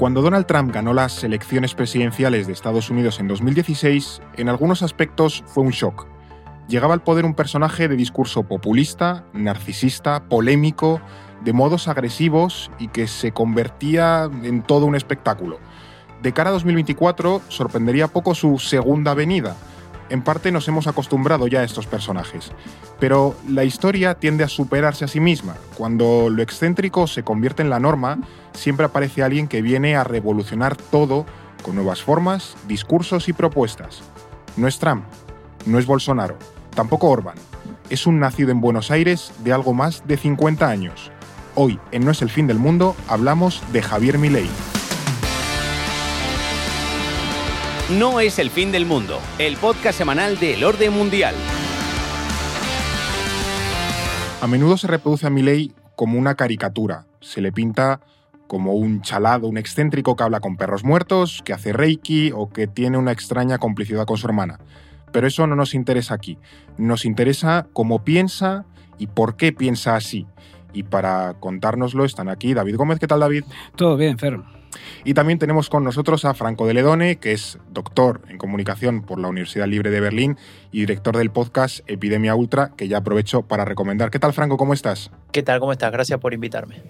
Cuando Donald Trump ganó las elecciones presidenciales de Estados Unidos en 2016, en algunos aspectos fue un shock. Llegaba al poder un personaje de discurso populista, narcisista, polémico, de modos agresivos y que se convertía en todo un espectáculo. De cara a 2024, sorprendería poco su segunda venida. En parte nos hemos acostumbrado ya a estos personajes, pero la historia tiende a superarse a sí misma. Cuando lo excéntrico se convierte en la norma, siempre aparece alguien que viene a revolucionar todo con nuevas formas, discursos y propuestas. No es Trump, no es Bolsonaro, tampoco Orban. Es un nacido en Buenos Aires de algo más de 50 años. Hoy, en No es el fin del mundo, hablamos de Javier Milei. No es el fin del mundo, el podcast semanal del orden mundial. A menudo se reproduce a Milei como una caricatura. Se le pinta como un chalado, un excéntrico que habla con perros muertos, que hace reiki o que tiene una extraña complicidad con su hermana. Pero eso no nos interesa aquí. Nos interesa cómo piensa y por qué piensa así. Y para contárnoslo están aquí David Gómez. ¿Qué tal, David? Todo bien, Fer. Y también tenemos con nosotros a Franco de Ledone, que es doctor en comunicación por la Universidad Libre de Berlín y director del podcast Epidemia Ultra, que ya aprovecho para recomendar. ¿Qué tal, Franco? ¿Cómo estás? ¿Qué tal? ¿Cómo estás? Gracias por invitarme.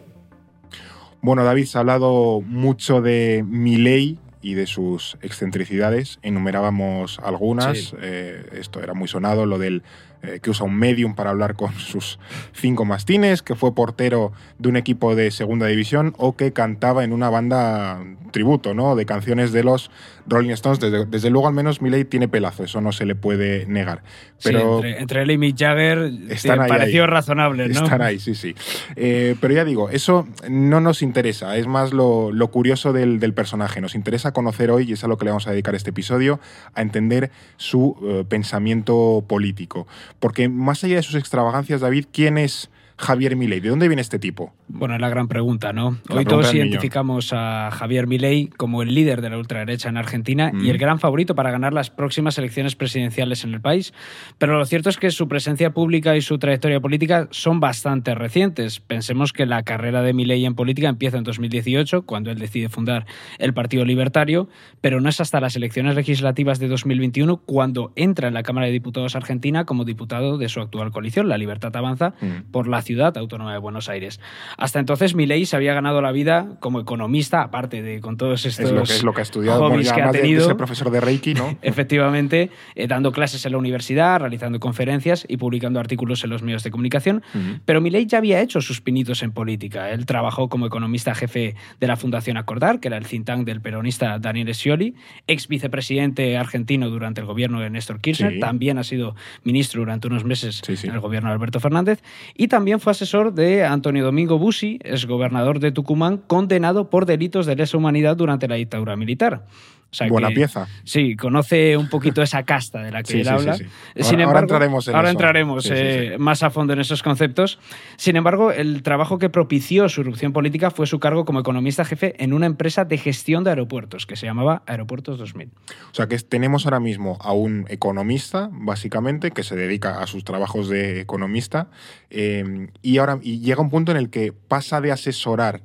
Bueno, David, se ha hablado mucho de mi ley y de sus excentricidades. Enumerábamos algunas. Sí. Eh, esto era muy sonado, lo del eh, que usa un medium para hablar con sus cinco mastines, que fue portero de un equipo de segunda división o que cantaba en una banda tributo, ¿no? De canciones de los Rolling Stones. Desde, desde luego, al menos Miley tiene pelazo, eso no se le puede negar. Pero Sí, entre, entre él y Mick Jagger Están te ahí, pareció ahí. razonable, ¿no? Están ahí, sí, sí. Eh, pero ya digo, eso no nos interesa, es más lo, lo curioso del, del personaje. Nos interesa conocer hoy, y es a lo que le vamos a dedicar este episodio, a entender su eh, pensamiento político. Porque más allá de sus extravagancias, David, ¿quién es Javier Milei? ¿De dónde viene este tipo? Bueno, es la gran pregunta, ¿no? La Hoy todos del millón. identificamos a Javier Milei como el líder de la ultraderecha en Argentina Mm. y el gran favorito para ganar las próximas elecciones presidenciales en el país. Pero lo cierto es que su presencia pública y su trayectoria política son bastante recientes. Pensemos que la carrera de Milei en política empieza en 2018, cuando él decide fundar el Partido Libertario, pero no es hasta las elecciones legislativas de 2021 cuando entra en la Cámara de Diputados argentina como diputado de su actual coalición, La Libertad Avanza, Mm. por la ciudad autónoma de Buenos Aires. Hasta entonces Milei se había ganado la vida como economista, aparte de con todos estos Es lo que, es lo que ha estudiado, hobbies que ha de- de tenido. ser profesor de Reiki, ¿no? Efectivamente, eh, dando clases en la universidad, realizando conferencias y publicando artículos en los medios de comunicación. Pero Milei ya había hecho sus pinitos en política. Él trabajó como economista jefe de la Fundación Acordar, que era el think tank del peronista Daniel Scioli, ex vicepresidente argentino durante el gobierno de Néstor Kirchner, Sí. también ha sido ministro durante unos meses Sí, sí. en el gobierno de Alberto Fernández, y también fue asesor de Antonio Domingo Bussi, ex gobernador de Tucumán, condenado por delitos de lesa humanidad durante la dictadura militar. O sea Buena que- pieza. Sí, conoce un poquito esa casta de la que Sí, él sí, habla. sí. Sin Ahora- entraremos en ahora eso. entraremos, Sí, sí, eh, sí. más a fondo en esos conceptos. Sin embargo, el trabajo que propició su irrupción política fue su cargo como economista jefe en una empresa de gestión de aeropuertos que se llamaba Aeropuertos 2000. O sea que tenemos ahora mismo a un economista, básicamente, que se dedica a sus trabajos de economista, eh, y ahora y llega un punto en el que pasa de asesorar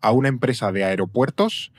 a una empresa de aeropuertos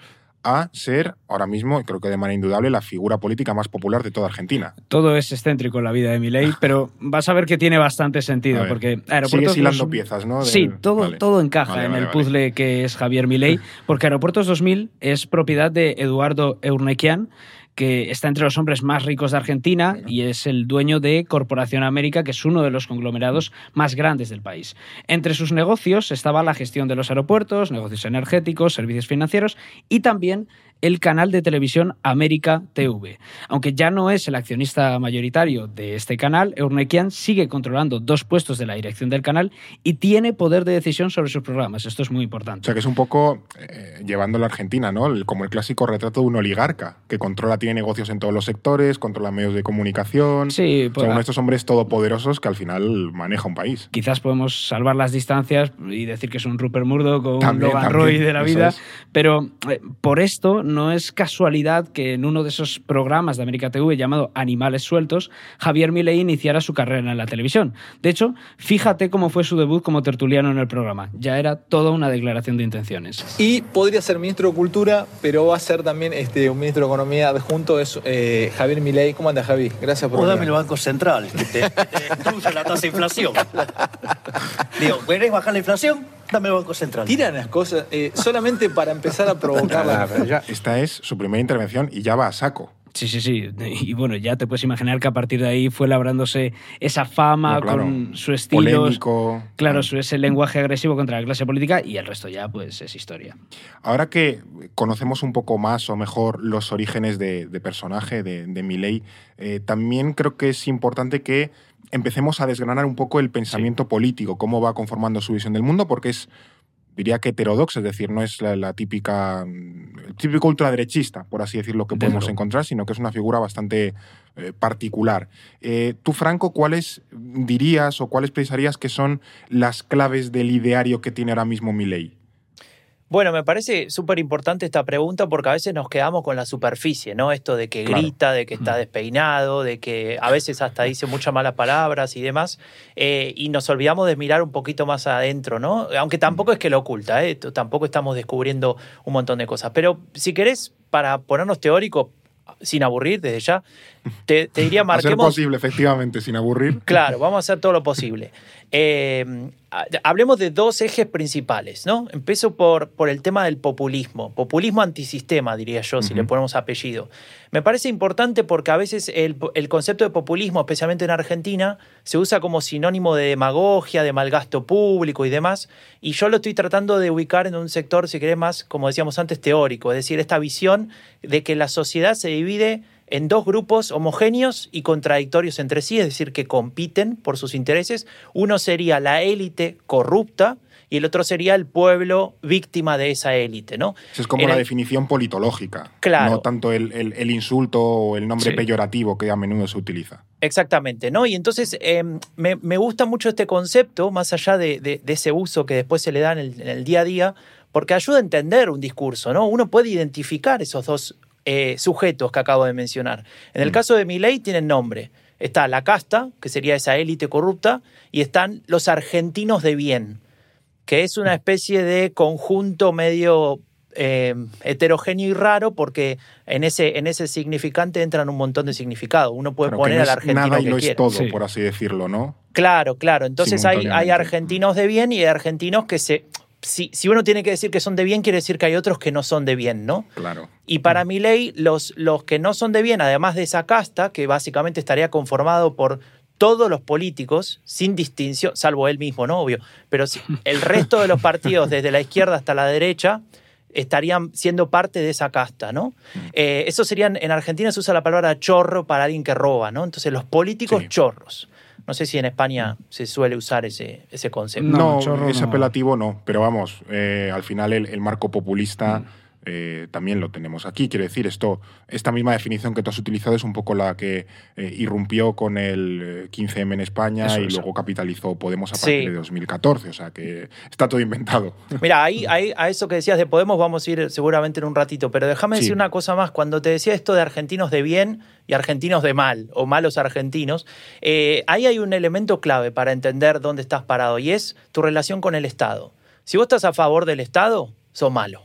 a ser ahora mismo, y creo que de manera indudable, la figura política más popular de toda Argentina. Todo es excéntrico en la vida de Milei, pero vas a ver que tiene bastante sentido, ver, porque Aeropuertos Sigues hilando 2000 piezas, ¿no? Sí, todo, vale. todo encaja Vale, en el puzzle que es Javier Milei, porque Aeropuertos 2000 es propiedad de Eduardo Eurnequian, que está entre los hombres más ricos de Argentina y es el dueño de Corporación América, que es uno de los conglomerados más grandes del país. Entre sus negocios estaba la gestión de los aeropuertos, negocios energéticos, servicios financieros y también el canal de televisión América TV. Aunque ya no es el accionista mayoritario de este canal, Eurnequian sigue controlando dos puestos de la dirección del canal y tiene poder de decisión sobre sus programas. Esto es muy O importante. sea que es un poco eh, llevándolo a Argentina, ¿no? El- como el clásico retrato de un oligarca, que controla, tiene negocios en todos los sectores, controla medios de comunicación. Sí, O pues, sea, uno de estos hombres todopoderosos que al final maneja un país. quizás podemos salvar las distancias y decir que es un Rupert Murdoch o un Logan Roy de la vida, es. pero eh, por esto no es casualidad que en uno de esos programas de América TV llamado Animales Sueltos, Javier Milei iniciara su carrera en la televisión. De hecho, fíjate cómo fue su debut como tertuliano en el programa. Ya era toda una declaración de intenciones. Y podría ser ministro de Cultura, pero va a ser también este, un ministro de Economía adjunto, es eh, Javier Milei. ¿Cómo anda, Javi? Gracias por O venir. dame el Banco Central, que te, que te la tasa de inflación. Digo, ¿querés bajar la inflación? Dame el Banco Central. Tiran las cosas eh, solamente para empezar a provocar la... Ah, ya, esta es su primera intervención y ya va a saco. Sí, sí, sí. Y bueno, ya te puedes imaginar que a partir de ahí fue labrándose esa fama No, claro. con su estilo. Polémico. Claro, su, ese lenguaje agresivo contra la clase política y el resto ya, pues, es historia. Ahora que conocemos un poco más o mejor los orígenes de, de personaje de, de Milei, eh, también creo que es importante que empecemos a desgranar un poco el pensamiento político, cómo va conformando su visión del mundo, porque es, diría que heterodoxa, es decir, no es la, la típica, mm, el típico ultraderechista, por así decirlo, que podemos encontrar, sino que es una figura bastante eh, particular. Eh, tú, Franco, ¿cuáles dirías o cuáles pensarías que son las claves del ideario que tiene ahora mismo Milei? Bueno, me parece súper importante esta pregunta porque a veces nos quedamos con la superficie, ¿no? Esto de que Claro. grita, de que está Mm. despeinado, de que a veces hasta dice muchas malas palabras y demás, eh, y nos olvidamos de mirar un poquito más adentro, ¿no? Aunque tampoco es que lo oculta, ¿eh? Tampoco estamos descubriendo un montón de cosas. Pero si querés, para ponernos teóricos, sin aburrir desde ya, te, te diría marquemos... posible, efectivamente, sin aburrir. Claro, vamos a hacer todo lo posible. Eh, ha- hablemos de dos ejes principales, ¿no? Empiezo por, por el tema del populismo. Populismo antisistema, diría yo, si le ponemos apellido. Me parece importante porque a veces el, el concepto de populismo, especialmente en Argentina, se usa como sinónimo de demagogia, de malgasto público y demás. Y yo lo estoy tratando de ubicar en un sector, si querés, más, como decíamos antes, teórico. Es decir, esta visión de que la sociedad se divide en dos grupos homogéneos y contradictorios entre sí, es decir, que compiten por sus intereses. Uno sería la élite corrupta y el otro sería el pueblo víctima de esa élite, ¿no? Esa es como En la el- definición politológica. Claro. No tanto el, el- el insulto o el nombre Sí. peyorativo que a menudo se utiliza. Exactamente, ¿no? Y entonces eh, me, me gusta mucho este concepto, más allá de, de- de ese uso que después se le da en el, en el día a día, porque ayuda a entender un discurso, ¿no? Uno puede identificar esos dos eh, sujetos que acabo de mencionar. En el Mm. caso de Milei tienen nombre. Está la casta, que sería esa élite corrupta, y están los argentinos de bien, que es una especie de conjunto medio eh, heterogéneo y raro, porque en ese, en ese significante entran un montón de significados. Uno puede poner no al es argentino nada y que no quiera. es todo, Sí. por así decirlo, ¿no? Claro, claro. Entonces hay, hay argentinos de bien y hay argentinos que se... Si, si uno tiene que decir que son de bien, quiere decir que hay otros que no son de bien, ¿no? Claro. Y para mi ley, los, los que no son de bien, además de esa casta, que básicamente estaría conformado por todos los políticos, sin distinción, salvo él mismo, ¿no? Obvio. Pero si- el resto de los partidos, desde la izquierda hasta la derecha, estarían siendo parte de esa casta, ¿no? Eh, eso serían, en Argentina se usa la palabra chorro para alguien que roba, ¿no? Entonces los políticos Sí. chorros. No sé si en España se suele usar ese, ese concepto. No, No, ese no. apelativo no, pero vamos, eh, al final el, el marco populista Mm. Eh, también lo tenemos aquí. Quiero decir, esto, esta misma definición que tú has utilizado es un poco la que eh, irrumpió con el eh, 15M en España Eso y luego capitalizó Podemos a Sí. partir de 2014, o sea que está todo inventado. Mira, ahí, ahí a eso que decías de Podemos vamos a ir seguramente en un ratito, pero déjame Sí. decir una cosa más. Cuando te decía esto de argentinos de bien y argentinos de mal, o malos argentinos, eh, ahí hay un elemento clave para entender dónde estás parado y es tu relación con el Estado. Si vos estás a favor del Estado, sos malo.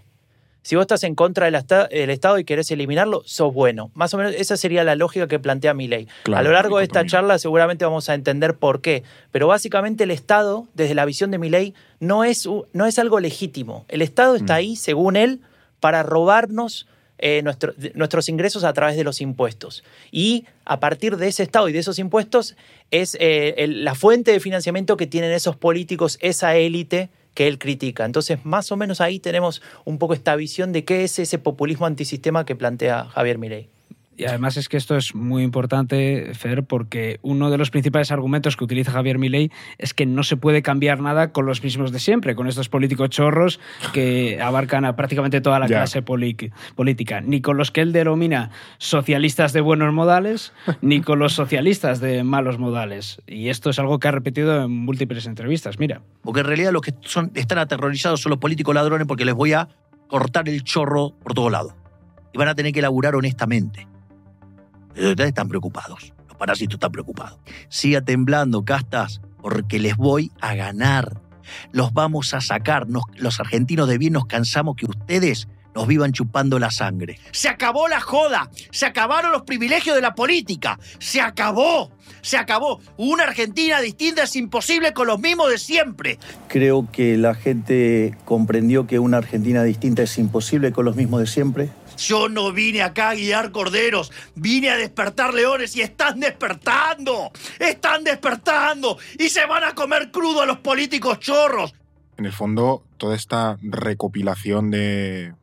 Si vos estás en contra del, esta- del Estado y querés eliminarlo, sos bueno. Más o menos esa sería la lógica que plantea mi ley. Claro, a lo largo de esta charla seguramente vamos a entender por qué. Pero básicamente el Estado, desde la visión de mi ley, no es, no es algo legítimo. El Estado está Mm. ahí, según él, para robarnos eh, nuestro- nuestros ingresos a través de los impuestos. Y a partir de ese Estado y de esos impuestos es eh, el- la fuente de financiamiento que tienen esos políticos, esa élite que él critica. Entonces, más o menos ahí tenemos un poco esta visión de qué es ese populismo antisistema que plantea Javier Milei. Y además es que esto es muy importante, Fer, porque uno de los principales argumentos que utiliza Javier Milei es que no se puede cambiar nada con los mismos de siempre, con estos políticos chorros que abarcan a prácticamente toda la Ya. clase política, ni con los que él denomina socialistas de buenos modales, ni con los socialistas de malos modales. Y esto es algo que ha repetido en múltiples entrevistas. Mira, Porque en realidad los que son, están aterrorizados son los políticos ladrones porque les voy a cortar el chorro por todos lados. y van a tener que laburar honestamente. Ustedes están preocupados, los parásitos están preocupados. Siga temblando, castas, porque les voy a ganar. Los vamos a sacar. Nos- los argentinos de bien nos cansamos que ustedes nos vivan chupando la sangre. Se acabó la joda, se acabaron los privilegios de la política, se acabó, se acabó. Una Argentina distinta es imposible con los mismos de siempre. Creo que la gente comprendió que una Argentina distinta es imposible con los mismos de siempre. Yo no vine acá a guiar corderos, vine a despertar leones y están despertando, están despertando. Y se van a comer crudo a los políticos chorros. En el fondo, toda esta recopilación de,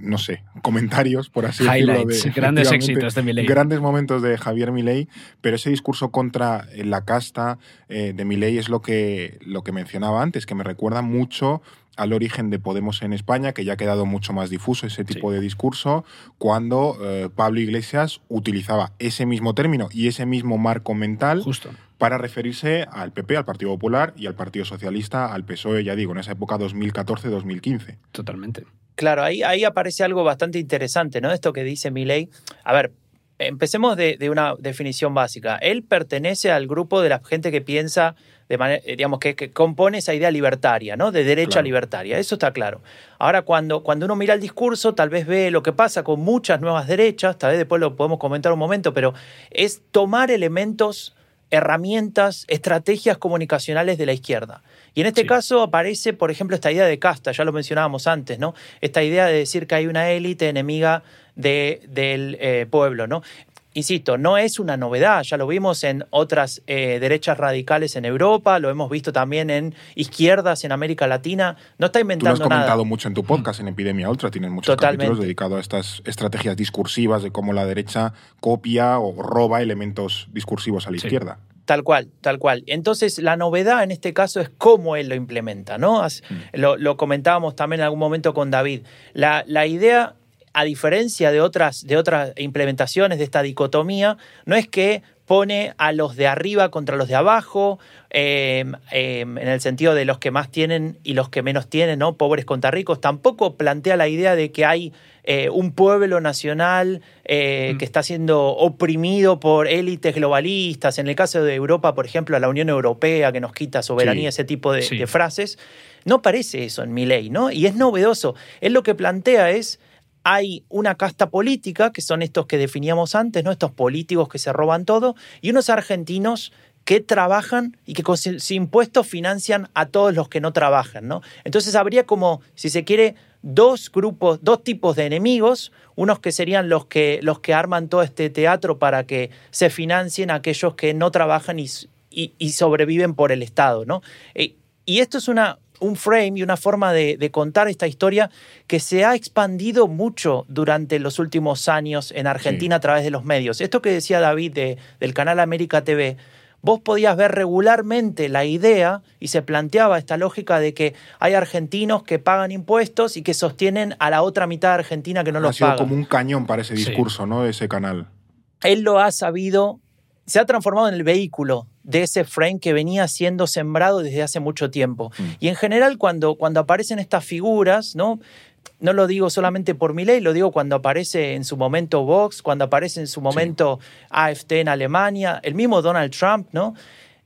no sé, comentarios, por así Highlights, decirlo. de- grandes éxitos de Milei. Grandes momentos de Javier Milei, pero ese discurso contra eh, la casta eh, de Milei es lo que, lo que mencionaba antes, que me recuerda mucho al origen de Podemos en España, que ya ha quedado mucho más difuso ese tipo de discurso, cuando eh, Pablo Iglesias utilizaba ese mismo término y ese mismo marco mental Justo. para referirse al PP, al Partido Popular y al Partido Socialista, al PSOE, ya digo, en esa época 2014-2015. Totalmente. Claro, ahí, ahí aparece algo bastante interesante, ¿no? Esto que dice Milei. A ver, empecemos de, de una definición básica. Él pertenece al grupo de la gente que piensa de manera, eh, digamos, que, que compone esa idea libertaria, ¿no? De derecha Claro. libertaria. Eso está claro. Ahora, cuando, cuando uno mira el discurso, tal vez ve lo que pasa con muchas nuevas derechas, tal vez después lo podemos comentar un momento, pero es tomar elementos herramientas, estrategias comunicacionales de la izquierda. Y en este Sí. caso aparece, por ejemplo, esta idea de casta, ya lo mencionábamos antes, ¿no? Esta idea de decir que hay una élite enemiga de- del eh, pueblo, ¿no? Insisto, no es una novedad, ya lo vimos en otras eh, derechas radicales en Europa, lo hemos visto también en izquierdas en América Latina, no está Tú lo has inventando comentado nada. mucho en tu podcast, en Epidemia Ultra. Tienes muchos Totalmente. capítulos dedicados a estas estrategias discursivas de cómo la derecha copia o roba elementos discursivos a la Sí. izquierda. Tal cual, tal cual. Entonces, la novedad en este caso es cómo él lo implementa, ¿no? As- Lo, lo comentábamos también en algún momento con David. La, la idea, a diferencia de otras, de otras implementaciones de esta dicotomía, no es que pone a los de arriba contra los de abajo, eh, eh, en el sentido de los que más tienen y los que menos tienen, ¿no? Pobres contra ricos. Tampoco plantea la idea de que hay eh, un pueblo nacional eh, Mm. que está siendo oprimido por élites globalistas. En el caso de Europa, por ejemplo, la Unión Europea que nos quita soberanía, Sí. ese tipo de, Sí. de frases. No parece eso en mi ley, ¿no? Y es novedoso. Él lo que plantea es hay una casta política, que son estos que definíamos antes, ¿no? Estos políticos que se roban todo, y unos argentinos que trabajan y que con sus impuestos financian a todos los que no trabajan, ¿no? Entonces habría como, si se quiere, dos grupos, dos tipos de enemigos, unos que serían los que, los que arman todo este teatro para que se financien aquellos que no trabajan y, y- y sobreviven por el Estado, ¿no? Eh, y esto es una, un frame y una forma de, de contar esta historia que se ha expandido mucho durante los últimos años en Argentina a través de los medios. Esto que decía David de- del canal América TV, vos podías ver regularmente la idea y se planteaba esta lógica de que hay argentinos que pagan impuestos y que sostienen a la otra mitad de Argentina que no ha los sido paga. como un cañón para ese Sí. discurso, ¿no? Ese canal. Él lo ha sabido, se ha transformado en el vehículo de ese frame que venía siendo sembrado desde hace mucho tiempo. Mm. Y en general cuando, cuando aparecen estas figuras, ¿no? No lo digo solamente por mi ley, lo digo cuando aparece en su momento Vox, cuando aparece en su momento AFT en Alemania, el mismo Donald Trump, ¿no?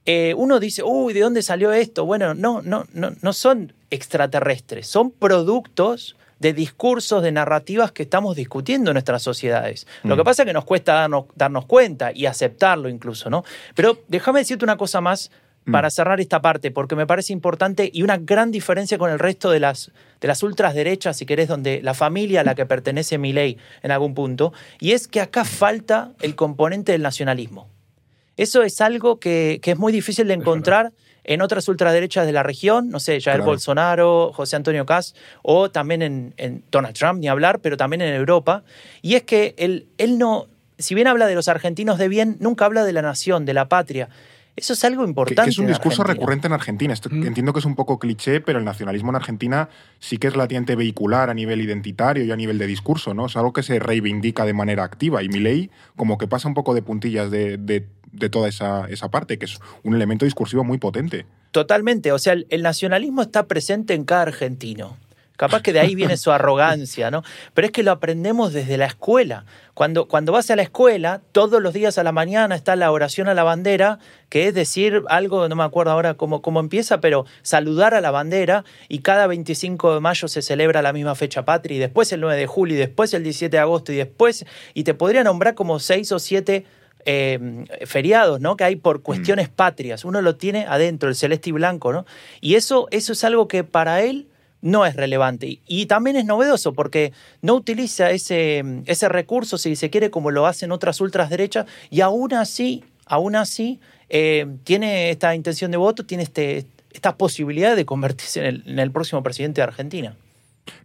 Eh, uno dice, uy, ¿de dónde salió esto? Bueno, no, no, no, no son extraterrestres, son productos de discursos, de narrativas que estamos discutiendo en nuestras sociedades. Lo que Mm. pasa es que nos cuesta darnos, darnos cuenta y aceptarlo incluso, ¿no? Pero déjame decirte una cosa más Mm. para cerrar esta parte, porque me parece importante y una gran diferencia con el resto de las, de las ultraderechas, si querés, donde la familia a la que pertenece mi ley en algún punto, y es que acá falta el componente del nacionalismo. Eso es algo que, que es muy difícil de encontrar en otras ultraderechas de la región, no sé, Jair Claro. Bolsonaro, José Antonio Caz, o también en, en Donald Trump, ni hablar, pero también en Europa. Y es que él, él no, si bien habla de los argentinos de bien, nunca habla de la nación, de la patria. Eso es algo importante. que es un discurso Argentina. recurrente en Argentina. Esto- Mm. Entiendo que es un poco cliché, pero el nacionalismo en Argentina sí que es relativamente vehicular a nivel identitario y a nivel de discurso, ¿no? Es algo que se reivindica de manera activa. Y Milei como que pasa un poco de puntillas de, de- de toda esa, esa parte, que es un elemento discursivo muy potente. Totalmente, o sea, el, el nacionalismo está presente en cada argentino. Capaz que de ahí viene su arrogancia, ¿no? Pero es que lo aprendemos desde la escuela. Cuando, cuando vas a la escuela, todos los días a la mañana está la oración a la bandera, que es decir algo, no me acuerdo ahora cómo, cómo empieza, pero saludar a la bandera y cada 25 de mayo se celebra la misma fecha patria y después el 9 de julio y después el 17 de agosto y después, y te podría nombrar como seis o siete eh, feriados, ¿no? Que hay por cuestiones patrias. Uno lo tiene adentro, el celeste y blanco, ¿no? Y eso, eso es algo que para él no es relevante. Y también es novedoso porque no utiliza ese, ese recurso, si se quiere, como lo hacen otras ultras derechas, y aún así, aún así, eh, tiene esta intención de voto, tiene este, esta posibilidad de convertirse en el próximo presidente de Argentina.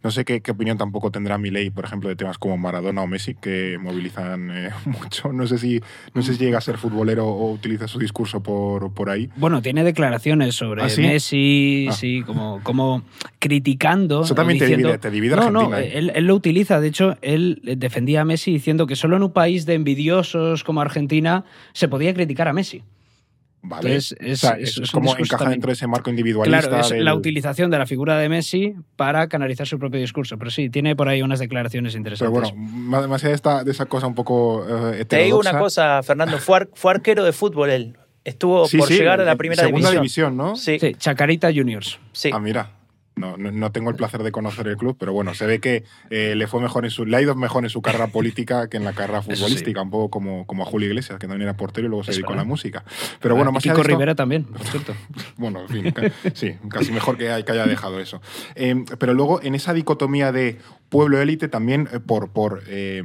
No sé qué, qué opinión tampoco tendrá Milei, por ejemplo, de temas como Maradona o Messi, que movilizan eh, mucho. No sé, si, no sé si llega a ser futbolero o utiliza su discurso por, por ahí. Bueno, tiene declaraciones sobre ¿Ah, sí? Messi, Ah. sí, como, como criticando. Eso también te divide- te divide No, no, Argentina, ¿eh? él, él lo utiliza. De hecho, él defendía a Messi diciendo que solo en un país de envidiosos como Argentina se podía criticar a Messi. Vale. Entonces, es- o sea, es- es, es un como encaja dentro de ese marco individualista. Claro, es del- la utilización de la figura de Messi para canalizar su propio discurso. Pero sí, tiene por ahí unas declaraciones Pero interesantes. bueno, más, más allá de, esta, de esa cosa un poco eh, Te digo una cosa, Fernando, fue, ar- fue arquero de fútbol él. Estuvo Sí, por sí, llegar a la primera segunda división. división, ¿no? Sí, Sí, Chacarita Juniors. sí. Ah, mira. No, no, tengo el placer de conocer el club, pero bueno, se ve que eh, le fue mejor en su, le ha ido mejor en su carrera política que en la carrera Eso sí. futbolística, un poco como, como a Julio Iglesias, que también era portero y luego se Es dedicó a la música. Pero bueno, Y más Kiko esto- Rivera también, por cierto. Bueno, en fin, sí, casi mejor que, que haya dejado eso. Eh, pero luego, en esa dicotomía de pueblo-élite, también eh, por, por, eh,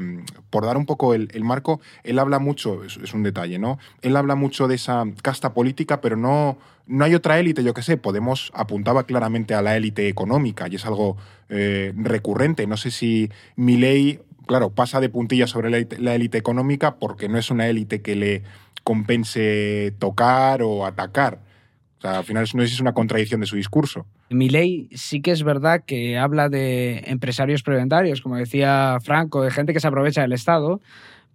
por dar un poco el, el marco, él habla mucho, es, es un detalle, ¿no? Él habla mucho de esa casta política, pero no, no hay otra élite, yo qué sé, Podemos apuntaba claramente a la élite económica y es algo eh, recurrente. No sé si Milei, claro, pasa de puntillas sobre la élite- económica porque no es una élite que le compense tocar o atacar. O sea, al final no es una contradicción de su discurso. Milei sí que es verdad que habla de empresarios preventarios, como decía Franco, de gente que se aprovecha del Estado,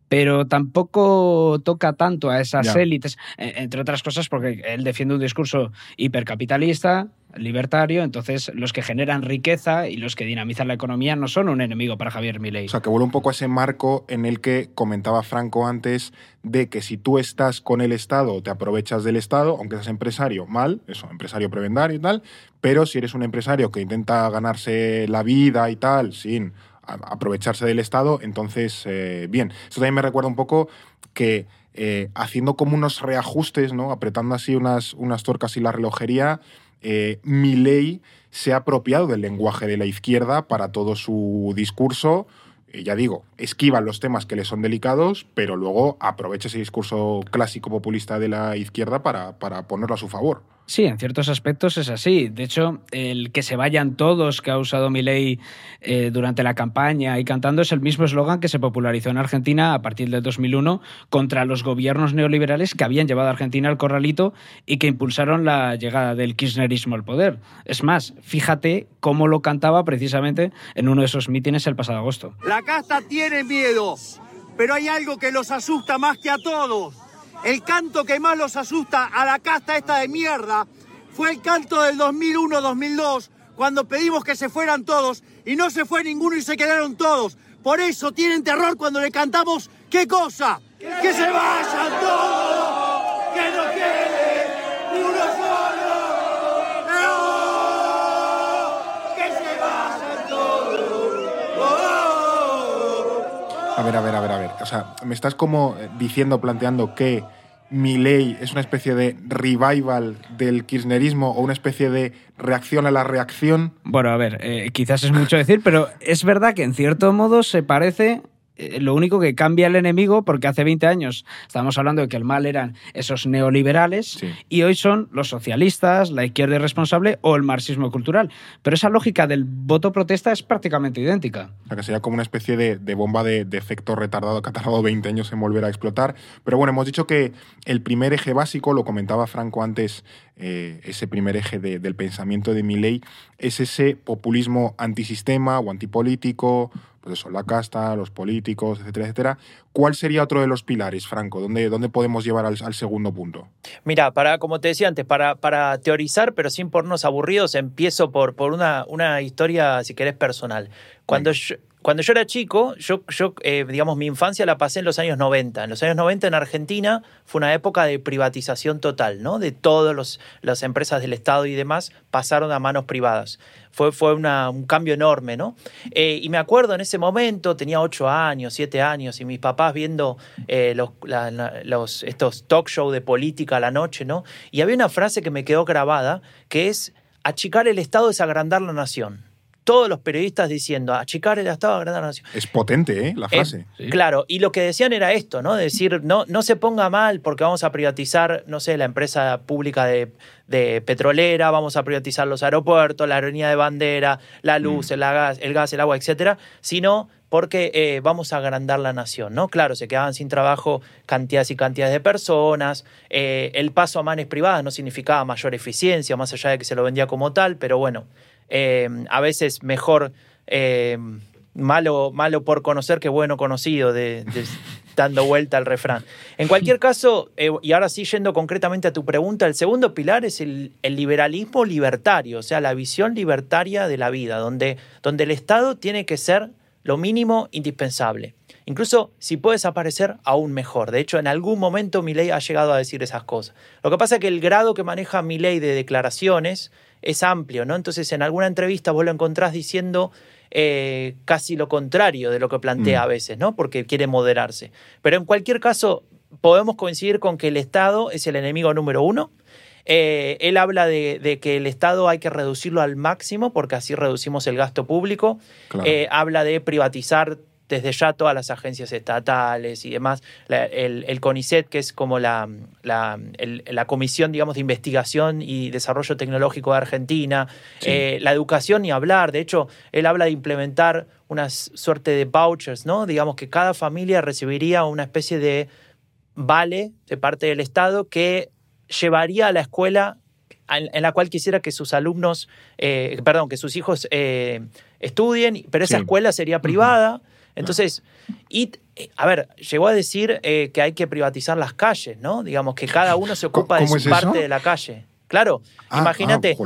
pero tampoco toca tanto a esas élites, eh, entre otras cosas porque él defiende un discurso hipercapitalista, libertario, entonces los que generan riqueza y los que dinamizan la economía no son un enemigo para Javier Milei. O sea, que vuelve un poco a ese marco en el que comentaba Franco antes de que si tú estás con el Estado, te aprovechas del Estado, aunque seas empresario, mal, eso, empresario prebendario y tal, pero si eres un empresario que intenta ganarse la vida y tal, sin aprovecharse del Estado, entonces, eh, bien. Esto también me recuerda un poco que eh, haciendo como unos reajustes, ¿no? apretando así unas, unas tuercas y la relojería, eh, Milei se ha apropiado del lenguaje de la izquierda para todo su discurso. Eh, ya digo, esquiva los temas que le son delicados, pero luego aprovecha ese discurso clásico populista de la izquierda para, para ponerlo a su favor. Sí, en ciertos aspectos es así. De hecho, el que se vayan todos que ha usado Milei eh, durante la campaña y cantando es el mismo eslogan que se popularizó en Argentina a partir del 2001 contra los gobiernos neoliberales que habían llevado a Argentina al corralito y que impulsaron la llegada del kirchnerismo al poder. Es más, fíjate cómo lo cantaba precisamente en uno de esos mítines el pasado agosto. La casta tiene miedo, pero hay algo que los asusta más que a todos. El canto que más los asusta a la casta esta de mierda fue el canto del 2001-2002, cuando pedimos que se fueran todos y no se fue ninguno y se quedaron todos. Por eso tienen terror cuando le cantamos, ¿qué cosa? Que se vayan todos, que no quede uno solo. ¡No! Que se vayan todos. ¡Oh! A ver, a ver, a ver, a ver. O sea, me estás como eh, diciendo, planteando que Milei es una especie de revival del kirchnerismo o una especie de reacción a la reacción. Bueno, a ver, eh, quizás es mucho decir, pero es verdad que en cierto modo se parece. Eh, Lo único que cambia el enemigo, porque hace 20 años estábamos hablando de que el mal eran esos neoliberales Sí. y hoy son los socialistas, la izquierda irresponsable o el marxismo cultural. Pero esa lógica del voto protesta es prácticamente idéntica. O sea, que sería como una especie de, de bomba de, de efecto retardado que ha tardado 20 años en volver a explotar. Pero bueno, hemos dicho que el primer eje básico, lo comentaba Franco antes, eh, ese primer eje de- del pensamiento de Milley, es ese populismo antisistema o antipolítico, pues eso, la casta, los políticos, etcétera, etcétera. ¿Cuál sería otro de los pilares, Franco? ¿Dónde, dónde podemos llevar al, al segundo punto? Mira, para, como te decía antes, para, para teorizar, pero sin pornos aburridos, empiezo por, por una, una historia, si querés, personal. Cuando yo, cuando yo era chico, yo, yo eh, digamos, mi infancia la pasé en los años 90. En los años 90 en Argentina fue una época de privatización total, ¿no? De todas las empresas del Estado y demás pasaron a manos privadas. Fue, fue un cambio enorme, ¿no? Eh, y me acuerdo en ese momento, tenía ocho años, siete años, y mis papás viendo eh, los, la- los- estos talk show de política a la noche, ¿no? Y había una frase que me quedó grabada, que es, achicar el Estado es agrandar la nación. Todos los periodistas diciendo, achicar el Estado es agrandar la nación. Es potente, ¿eh? La Eh, frase. Sí. Claro, y lo que decían era esto, ¿no? Decir, no, no se ponga mal porque vamos a privatizar, no sé, la empresa pública de, de petrolera, vamos a privatizar los aeropuertos, la aerolínea de bandera, la luz, el, gas, el gas, el agua, etcétera, sino porque eh, vamos a agrandar la nación, ¿no? Claro, se quedaban sin trabajo cantidades y cantidades de personas, eh, el paso a manos privadas no significaba mayor eficiencia, más allá de que se lo vendía como tal, pero bueno, eh, a veces mejor eh, malo, malo por conocer que bueno conocido, de, dando vuelta al refrán. En cualquier caso, eh, y ahora sí yendo concretamente a tu pregunta, el segundo pilar es el, el liberalismo libertario, o sea, la visión libertaria de la vida, donde, donde el Estado tiene que ser lo mínimo indispensable. Incluso si puede desaparecer, aún mejor. De hecho, en algún momento Milei ha llegado a decir esas cosas. Lo que pasa es que el grado que maneja Milei de declaraciones es amplio, ¿no? Entonces, en alguna entrevista vos lo encontrás diciendo eh, casi lo contrario de lo que plantea Mm. a veces, ¿no? Porque quiere moderarse. Pero en cualquier caso, podemos coincidir con que el Estado es el enemigo número uno. Eh, él habla de, de que el Estado hay que reducirlo al máximo porque así reducimos el gasto público. Claro. Eh, habla de privatizar desde ya todas las agencias estatales y demás. La- el, el CONICET, que es como la, la, el- la Comisión, digamos, de Investigación y Desarrollo Tecnológico de Argentina. Sí. Eh, la educación ni hablar. De hecho, él habla de implementar una suerte de vouchers, ¿no? Digamos que cada familia recibiría una especie de vale de parte del Estado que llevaría a la escuela en, la cual quisiera que sus alumnos, eh, perdón, que sus hijos eh, estudien, pero esa Sí. escuela sería privada. Entonces, y, eh, a ver, llegó a decir eh, que hay que privatizar las calles, ¿no? Digamos que cada uno se ocupa de ¿Cómo su es eso? parte de la calle. Claro, Ah, imagínate, ah,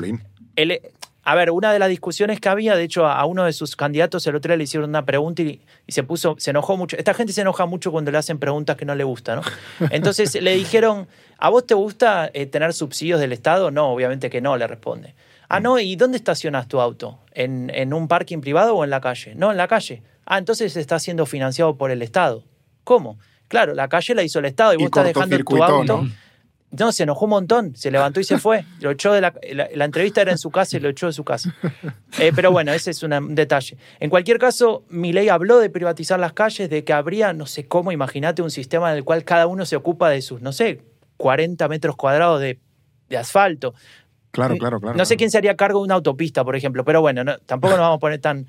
el- a ver, una de las discusiones que había, de hecho, a, a uno de sus candidatos el otro día le hicieron una pregunta y, y se puso, se enojó mucho. Esta gente se enoja mucho cuando le hacen preguntas que no le gustan, ¿no? Entonces le dijeron, ¿a vos te gusta eh, tener subsidios del Estado? No, obviamente que no, le responde. Ah, no, ¿y dónde estacionas tu auto? ¿En, en un parking privado o en la calle? No, en la calle. Ah, entonces está siendo financiado por el Estado. ¿Cómo? Claro, la calle la hizo el Estado y vos estás dejando tu auto. ¿no? No, se enojó un montón, se levantó y se fue. Lo echó de la, la, la entrevista era en su casa y lo echó de su casa. Eh, pero bueno, ese es una- un detalle. En cualquier caso, Milei habló de privatizar las calles, de que habría, no sé cómo, imagínate un sistema en el cual cada uno se ocupa de sus, no sé, 40 metros cuadrados de, de asfalto. Claro, claro, claro. No sé quién se haría cargo de una autopista, por ejemplo, pero bueno, no- tampoco nos vamos a poner tan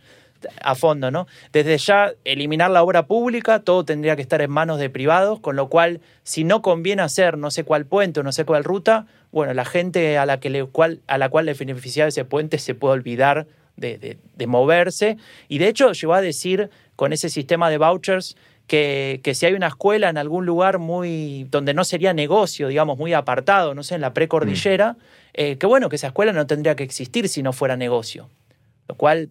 a fondo, ¿no? Desde ya, eliminar la obra pública, todo tendría que estar en manos de privados, con lo cual, si no conviene hacer no sé cuál puente o no sé cuál ruta, bueno, la gente a la, que le, cual, a la cual le beneficiaba ese puente se puede olvidar de, de- de moverse. Y de hecho, llegó a decir con ese sistema de vouchers que, que si hay una escuela en algún lugar muy donde no sería negocio, digamos, muy apartado, no sé, en la precordillera, eh, que bueno, que esa escuela no tendría que existir si no fuera negocio. Lo cual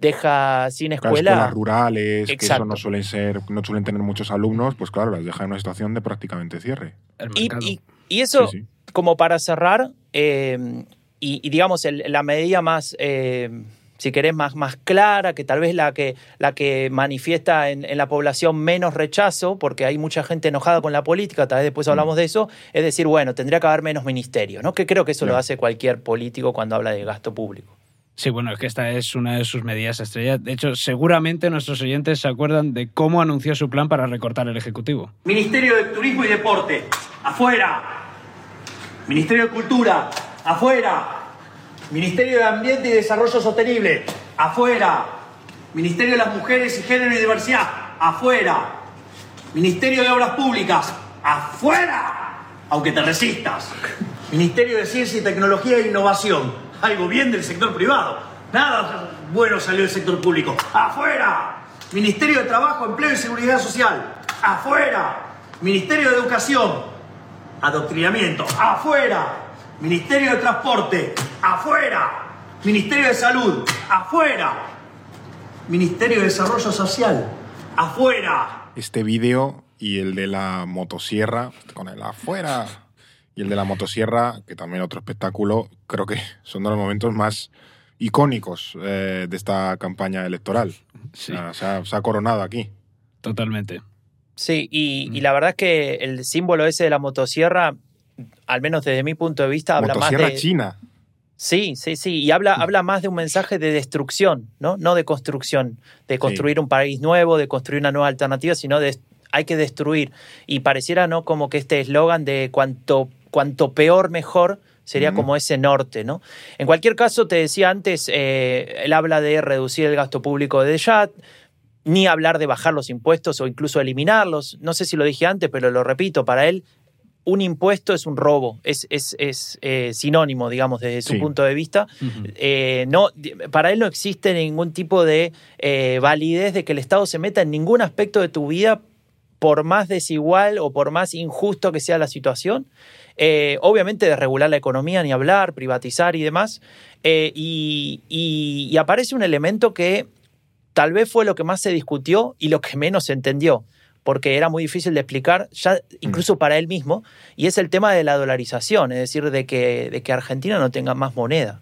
deja sin escuela. escuelas rurales, que eso no suelen ser, no suelen tener muchos alumnos, pues claro, las deja en una situación de prácticamente cierre. Y, y- y eso, Sí, sí. como para cerrar, eh, y, y digamos, el- la medida más, eh, si querés, más, más clara, que tal vez la que, la que manifiesta en, en la población menos rechazo, porque hay mucha gente enojada con la política, tal vez después hablamos de eso, es decir, bueno, tendría que haber menos ministerios, ¿no? Que creo que eso lo hace cualquier político cuando habla de gasto público. Sí, bueno, es que esta es una de sus medidas estrella. De hecho, seguramente nuestros oyentes se acuerdan de cómo anunció su plan para recortar el Ejecutivo. Ministerio de Turismo y Deporte, afuera. Ministerio de Cultura, afuera. Ministerio de Ambiente y Desarrollo Sostenible, afuera. Ministerio de las Mujeres y Género y Diversidad, afuera. Ministerio de Obras Públicas, afuera. Aunque te resistas. Ministerio de Ciencia y Tecnología e Innovación, algo bien del sector privado. Nada bueno salió del sector público, afuera. Ministerio de Trabajo, Empleo y Seguridad Social. Afuera. Ministerio de Educación. Adoctrinamiento. Afuera. Ministerio de Transporte. Afuera. Ministerio de Salud. Afuera. Ministerio de Desarrollo Social. Afuera. Este vídeo y el de la motosierra, con el afuera, y el de la motosierra, que también otro espectáculo, creo que son de los momentos más icónicos eh, de esta campaña electoral. Sí. O sea, se, ha, se ha coronado aquí. Totalmente. Sí, y, y la verdad es que el símbolo ese de la motosierra, al menos desde mi punto de vista, habla más Motosierra de... china. Sí, sí, sí. Y habla, habla más de un mensaje de destrucción, ¿no? No de construcción, de construir un país nuevo, de construir una nueva alternativa, sino de hay que destruir. Y pareciera, ¿no? Como que este eslogan de cuanto, cuanto peor, mejor, sería como ese norte, ¿no? En cualquier caso, te decía antes, eh, él habla de reducir el gasto público de ya, ni hablar de bajar los impuestos o incluso eliminarlos. No sé si lo dije antes, pero lo repito, para él un impuesto es un robo, es, es, es eh, sinónimo, digamos, desde su Sí. punto de vista. Eh, no, para él no existe ningún tipo de eh, validez de que el Estado se meta en ningún aspecto de tu vida por más desigual o por más injusto que sea la situación. Eh, obviamente de regular la economía, ni hablar, privatizar y demás. Eh, y, y- y aparece un elemento que tal vez fue lo que más se discutió y lo que menos se entendió, porque era muy difícil de explicar, ya incluso para él mismo, y es el tema de la dolarización, es decir, de que, de que Argentina no tenga más moneda.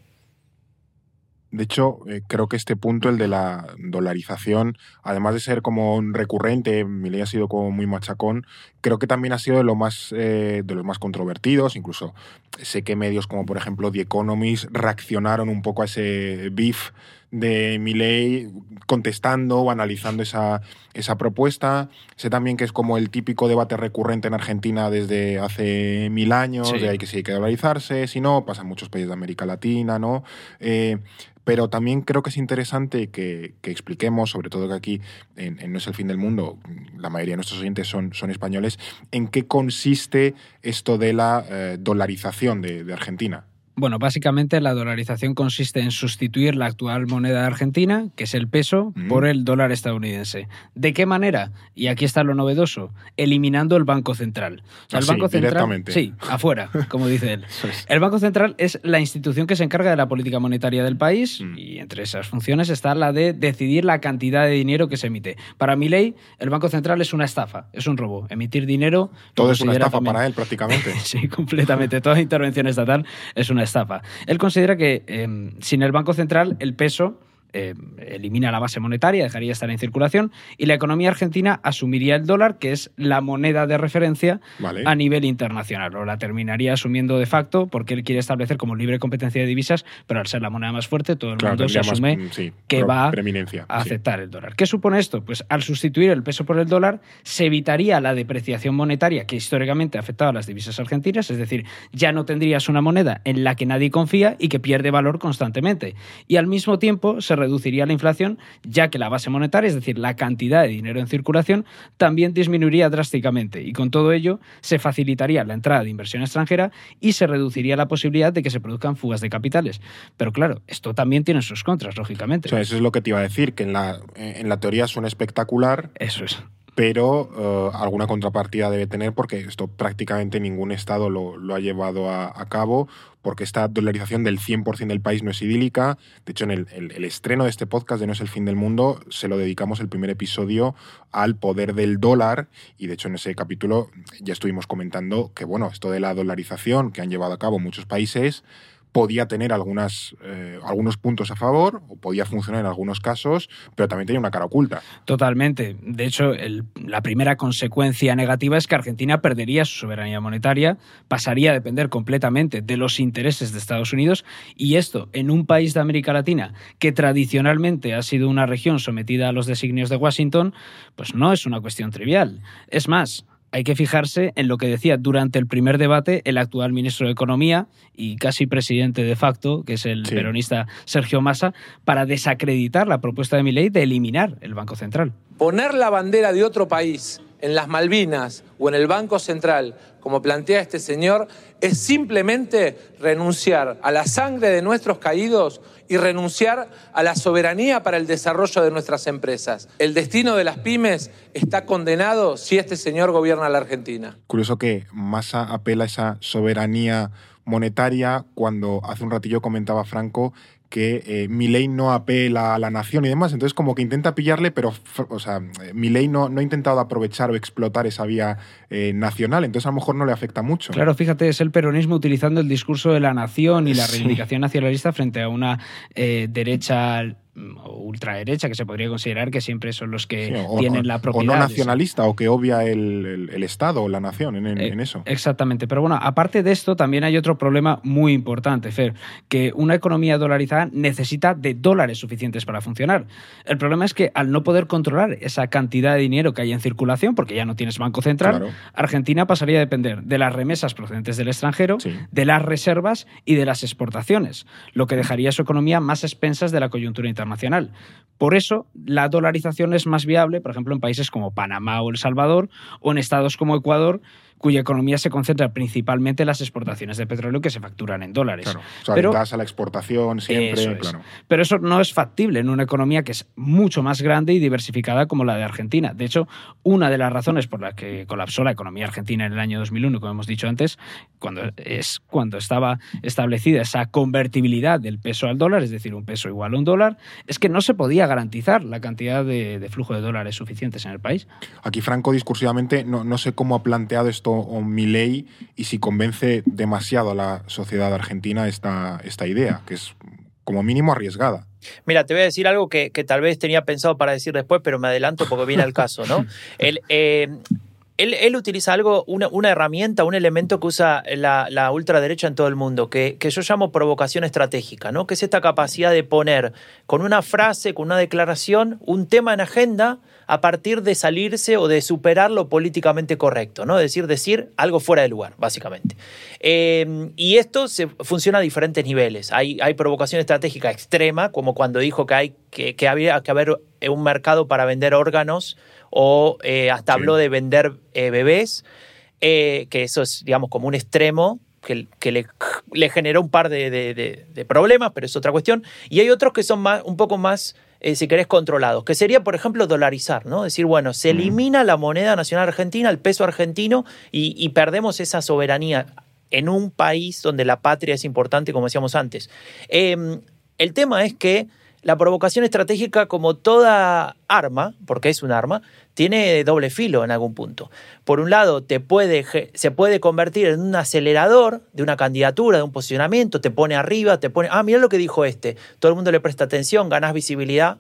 De hecho, eh, creo que este punto, el de la dolarización, además de ser como un recurrente, Milei ha sido como muy machacón, creo que también ha sido de, lo más, eh, de los más controvertidos. Incluso sé que medios como, por ejemplo, The Economist reaccionaron un poco a ese beef de Milei contestando o analizando esa, esa propuesta. Sé también que es como el típico debate recurrente en Argentina desde hace mil años, Sí. de hay que si hay que dolarizarse, si no, pasa en muchos países de América Latina, ¿no? Eh, pero también creo que es interesante que, que expliquemos, sobre todo que aquí en, en No es el fin del mundo, la mayoría de nuestros oyentes son, son españoles, en qué consiste esto de la eh, dolarización de, de Argentina. Bueno, básicamente la dolarización consiste en sustituir la actual moneda de Argentina, que es el peso, Mm. por el dólar estadounidense. ¿De qué manera? Y aquí está lo novedoso, eliminando el Banco Central. O sea, Ah, el sí, Banco Central, directamente. sí, afuera, como dice él. El Banco Central es la institución que se encarga de la política monetaria del país Mm. y entre esas funciones está la de decidir la cantidad de dinero que se emite. Para mi ley, el Banco Central es una estafa, es un robo. Emitir dinero... Todo es una estafa también- para él prácticamente. Sí, completamente. Toda intervención estatal es una estafa. Él considera que eh, sin el Banco Central el peso eh, elimina la base monetaria, dejaría de estar en circulación y la economía argentina asumiría el dólar, que es la moneda de referencia Vale. a nivel internacional, o la terminaría asumiendo de facto porque él quiere establecer como libre competencia de divisas, pero al ser la moneda más fuerte, todo el Claro, mundo se tendría más, asume mm, sí, que va a sí. aceptar el dólar. ¿Qué supone esto? Pues al sustituir el peso por el dólar, se evitaría la depreciación monetaria que históricamente ha afectado a las divisas argentinas, es decir, ya no tendrías una moneda en la que nadie confía y que pierde valor constantemente. Y al mismo tiempo se reduciría la inflación, ya que la base monetaria, es decir, la cantidad de dinero en circulación, también disminuiría drásticamente. Y con todo ello se facilitaría la entrada de inversión extranjera y se reduciría la posibilidad de que se produzcan fugas de capitales. Pero claro, esto también tiene sus contras, lógicamente. O sea, eso es lo que te iba a decir, que en la, en la teoría suena espectacular, Eso es. Pero eh, alguna contrapartida debe tener porque esto prácticamente ningún Estado lo, ha llevado a, cabo, porque esta dolarización del 100% del país no es idílica. De hecho, en el- el estreno de este podcast de No es el fin del mundo, se lo dedicamos el primer episodio al poder del dólar y de hecho en ese capítulo ya estuvimos comentando que, bueno, esto de la dolarización que han llevado a cabo muchos países podía tener eh, algunos puntos a favor o podía funcionar en algunos casos, pero también tenía una cara oculta. Totalmente. De hecho, la primera consecuencia negativa es que Argentina perdería su soberanía monetaria, pasaría a depender completamente de los intereses de Estados Unidos y esto en un país de América Latina que tradicionalmente ha sido una región sometida a los designios de Washington, pues no es una cuestión trivial. Es más, hay que fijarse en lo que decía durante el primer debate el actual ministro de Economía y casi presidente de facto, que es el Sí. peronista Sergio Massa, para desacreditar la propuesta de Milei de eliminar el Banco Central. Poner la bandera de otro país en las Malvinas o en el Banco Central, como plantea este señor, es simplemente renunciar a la sangre de nuestros caídos y renunciar a la soberanía para el desarrollo de nuestras empresas. El destino de las pymes está condenado si este señor gobierna la Argentina. Curioso que Massa apela a esa soberanía monetaria cuando hace un ratillo comentaba Franco que eh, Milei no apela a la nación y demás, entonces como que intenta pillarle, pero o sea, Milei no, no ha intentado aprovechar o explotar esa vía eh, nacional, entonces a lo mejor no le afecta mucho. Claro, fíjate, es el peronismo utilizando el discurso de la nación y la reivindicación nacionalista frente a una eh, derecha ultraderecha, que se podría considerar que siempre son los que tienen la propiedad. O no nacionalista, o que obvia el, Estado o la nación en, en, eh, eso. Exactamente. Pero bueno, aparte de esto, también hay otro problema muy importante, Fer, que una economía dolarizada necesita de dólares suficientes para funcionar. El problema es que al no poder controlar esa cantidad de dinero que hay en circulación, porque ya no tienes Banco Central, Argentina pasaría a depender de las remesas procedentes del extranjero, de las reservas y de las exportaciones, lo que dejaría su economía más expensas de la coyuntura internacional internacional. Por eso, la dolarización es más viable, por ejemplo, en países como Panamá o El Salvador, o en estados como Ecuador, cuya economía se concentra principalmente en las exportaciones de petróleo que se facturan en dólares. Claro, o sea, Pero, a la exportación siempre, claro. Pero eso no es factible en una economía que es mucho más grande y diversificada como la de Argentina. De hecho, una de las razones por las que colapsó la economía argentina en el año 2001, como hemos dicho antes, cuando es cuando estaba establecida esa convertibilidad del peso al dólar, es decir, un peso igual a un dólar, es que no se podía garantizar la cantidad de, flujo de dólares suficientes en el país. Aquí Franco discursivamente no, no sé cómo ha planteado esto o, mi ley y si convence demasiado a la sociedad argentina esta, esta idea, que es como mínimo arriesgada. Mira, te voy a decir algo que, tal vez tenía pensado para decir después, pero me adelanto porque viene al caso, ¿no? El, eh, él, utiliza algo, una, herramienta, un elemento que usa la, ultraderecha en todo el mundo, que, que, yo llamo provocación estratégica, ¿no? Que es esta capacidad de poner con una frase, con una declaración, un tema en agenda a partir de salirse o de superar lo políticamente correcto, ¿no? Es decir, decir algo fuera de lugar, básicamente. Eh, y esto se, funciona a diferentes niveles. Hay, hay provocación estratégica extrema, como cuando dijo que, hay, que, que había que haber un mercado para vender órganos o eh, hasta habló de vender eh, bebés, que eso es, digamos, como un extremo que, que le, le, generó un par de, de, de, problemas, pero es otra cuestión. Y hay otros que son más, un poco más eh, si querés, controlados, que sería, por ejemplo, dolarizar, ¿no? Decir, bueno, se elimina la moneda nacional argentina, el peso argentino, y, perdemos esa soberanía en un país donde la patria es importante, como decíamos antes. Em, el tema es que la provocación estratégica, como toda arma, porque es un arma, tiene doble filo en algún punto. Por un lado, te puede, se puede convertir en un acelerador de una candidatura, de un posicionamiento, te pone arriba, te pone, ah, mira lo que dijo este, todo el mundo le presta atención, ganas visibilidad,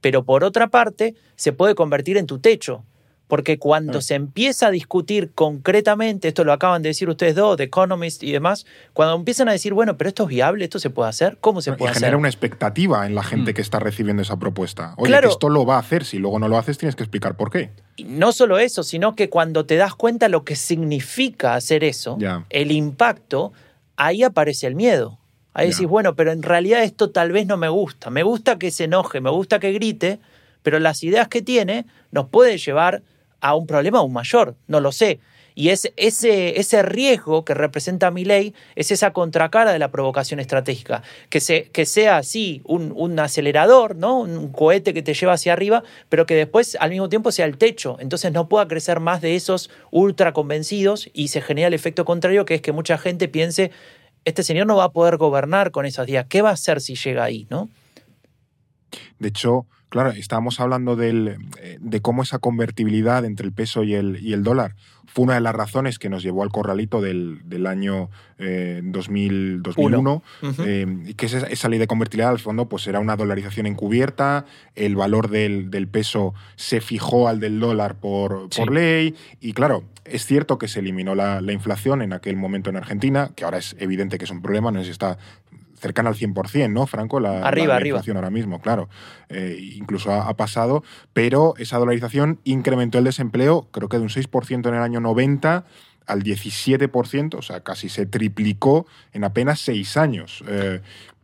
pero por otra parte, se puede convertir en tu techo, porque cuando se empieza a discutir concretamente, esto lo acaban de decir ustedes dos, The Economist y demás, cuando empiezan a decir, bueno, pero esto es viable, esto se puede hacer, ¿cómo se puede y hacer? genera una expectativa en la gente mm. que está recibiendo esa propuesta. Oye, que esto lo va a hacer, si luego no lo haces tienes que explicar por qué. Y no solo eso, sino que cuando te das cuenta lo que significa hacer eso, el impacto, ahí aparece el miedo. Ahí decís, bueno, pero en realidad esto tal vez no me gusta. Me gusta que se enoje, me gusta que grite, pero las ideas que tiene nos pueden llevar a un problema aún mayor, no lo sé. Y es ese, ese riesgo que representa mi ley, es esa contracara de la provocación estratégica, que, se, que sea así un, un, acelerador, ¿no? un cohete que te lleva hacia arriba, pero que después al mismo tiempo sea el techo, entonces no pueda crecer más de esos ultra convencidos y se genera el efecto contrario, que es que mucha gente piense, este señor no va a poder gobernar con esas días, ¿qué va a hacer si llega ahí? ¿no? De hecho, Claro, estábamos hablando eh, de cómo esa convertibilidad entre el peso y el, y el, dólar fue una de las razones que nos llevó al corralito del, año 2001, eh, y que esa, ley de convertibilidad al fondo pues era una dolarización encubierta, el valor del, peso se fijó al del dólar por, por, ley, y claro, es cierto que se eliminó la, la, inflación en aquel momento en Argentina, que ahora es evidente que es un problema, no sé si está cercana al 100%, ¿no, Franco? La, arriba, la, inflación ahora mismo, claro. Eh, incluso ha, pasado, pero esa dolarización incrementó el desempleo, creo que de un 6% en el año 90 al 17%, o sea, casi se triplicó en apenas seis años. Eh,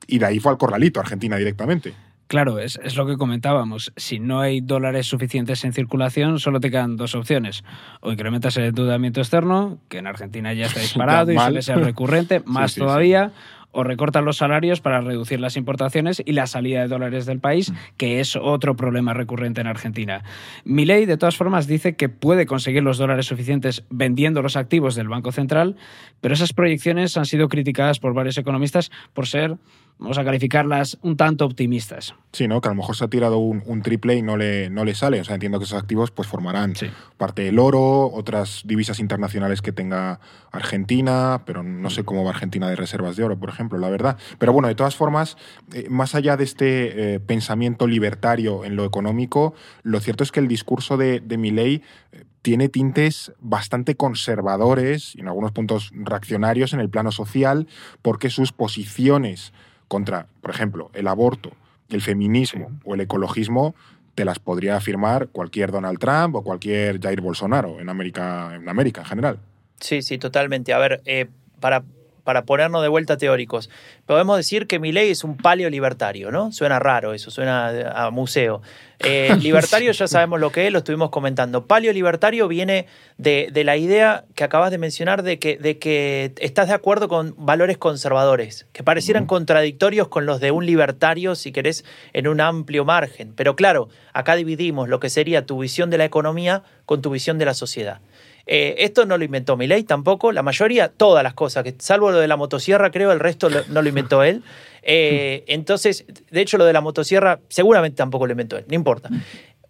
y de ahí fue al corralito, Argentina directamente. Claro, es, es, lo que comentábamos. Si no hay dólares suficientes en circulación, solo te quedan dos opciones. O incrementas el endeudamiento externo, que en Argentina ya está disparado y suele ser recurrente, más sí, sí, todavía, sí o recortan los salarios para reducir las importaciones y la salida de dólares del país, que es otro problema recurrente en Argentina. Milei, de todas formas, dice que puede conseguir los dólares suficientes vendiendo los activos del Banco Central, pero esas proyecciones han sido criticadas por varios economistas por ser vamos a calificarlas un tanto optimistas. Sí, ¿no? Que a lo mejor se ha tirado un, un, triple y no le, no le sale. O sea, entiendo que esos activos pues formarán sí. parte del oro, otras divisas internacionales que tenga Argentina, pero no sé cómo va Argentina de reservas de oro, por ejemplo, la verdad. Pero bueno, de todas formas, eh, más allá de este eh, pensamiento libertario en lo económico, lo cierto es que el discurso de, de Milley eh, tiene tintes bastante conservadores y en algunos puntos reaccionarios en el plano social, porque sus posiciones contra, por ejemplo, el aborto, el feminismo o el ecologismo, te las podría afirmar cualquier Donald Trump o cualquier Jair Bolsonaro en América en, América, en general. Sí, sí, totalmente. A ver, eh, para, para ponernos de vuelta teóricos, podemos decir que Milei es un paleo libertario, ¿no? Suena raro eso, suena a museo. Eh, libertario ya sabemos lo que es, lo estuvimos comentando. Paleo libertario viene de, de, la idea que acabas de mencionar de que, de que estás de acuerdo con valores conservadores, que parecieran contradictorios con los de un libertario, si querés, en un amplio margen. Pero claro, acá dividimos lo que sería tu visión de la economía con tu visión de la sociedad. Eh, esto no lo inventó Milei tampoco, la mayoría, todas las cosas, que salvo lo de la motosierra, creo, el resto lo, no lo inventó él. Eh, entonces, de hecho, lo de la motosierra seguramente tampoco lo inventó él, no importa.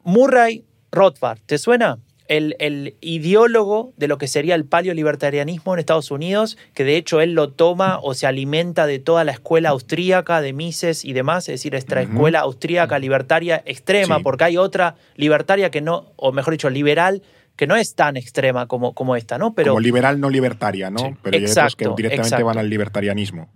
Murray Rothbard, ¿te suena? El, el, ideólogo de lo que sería el paleolibertarianismo en Estados Unidos, que de hecho él lo toma o se alimenta de toda la escuela austríaca de Mises y demás, es decir, esta escuela austríaca libertaria extrema, sí. porque hay otra libertaria que no, o mejor dicho, liberal, que no es tan extrema como, como esta, ¿no? Pero, como liberal no libertaria, ¿no? Sí, Pero hay exacto, otros que directamente exacto. van al libertarianismo.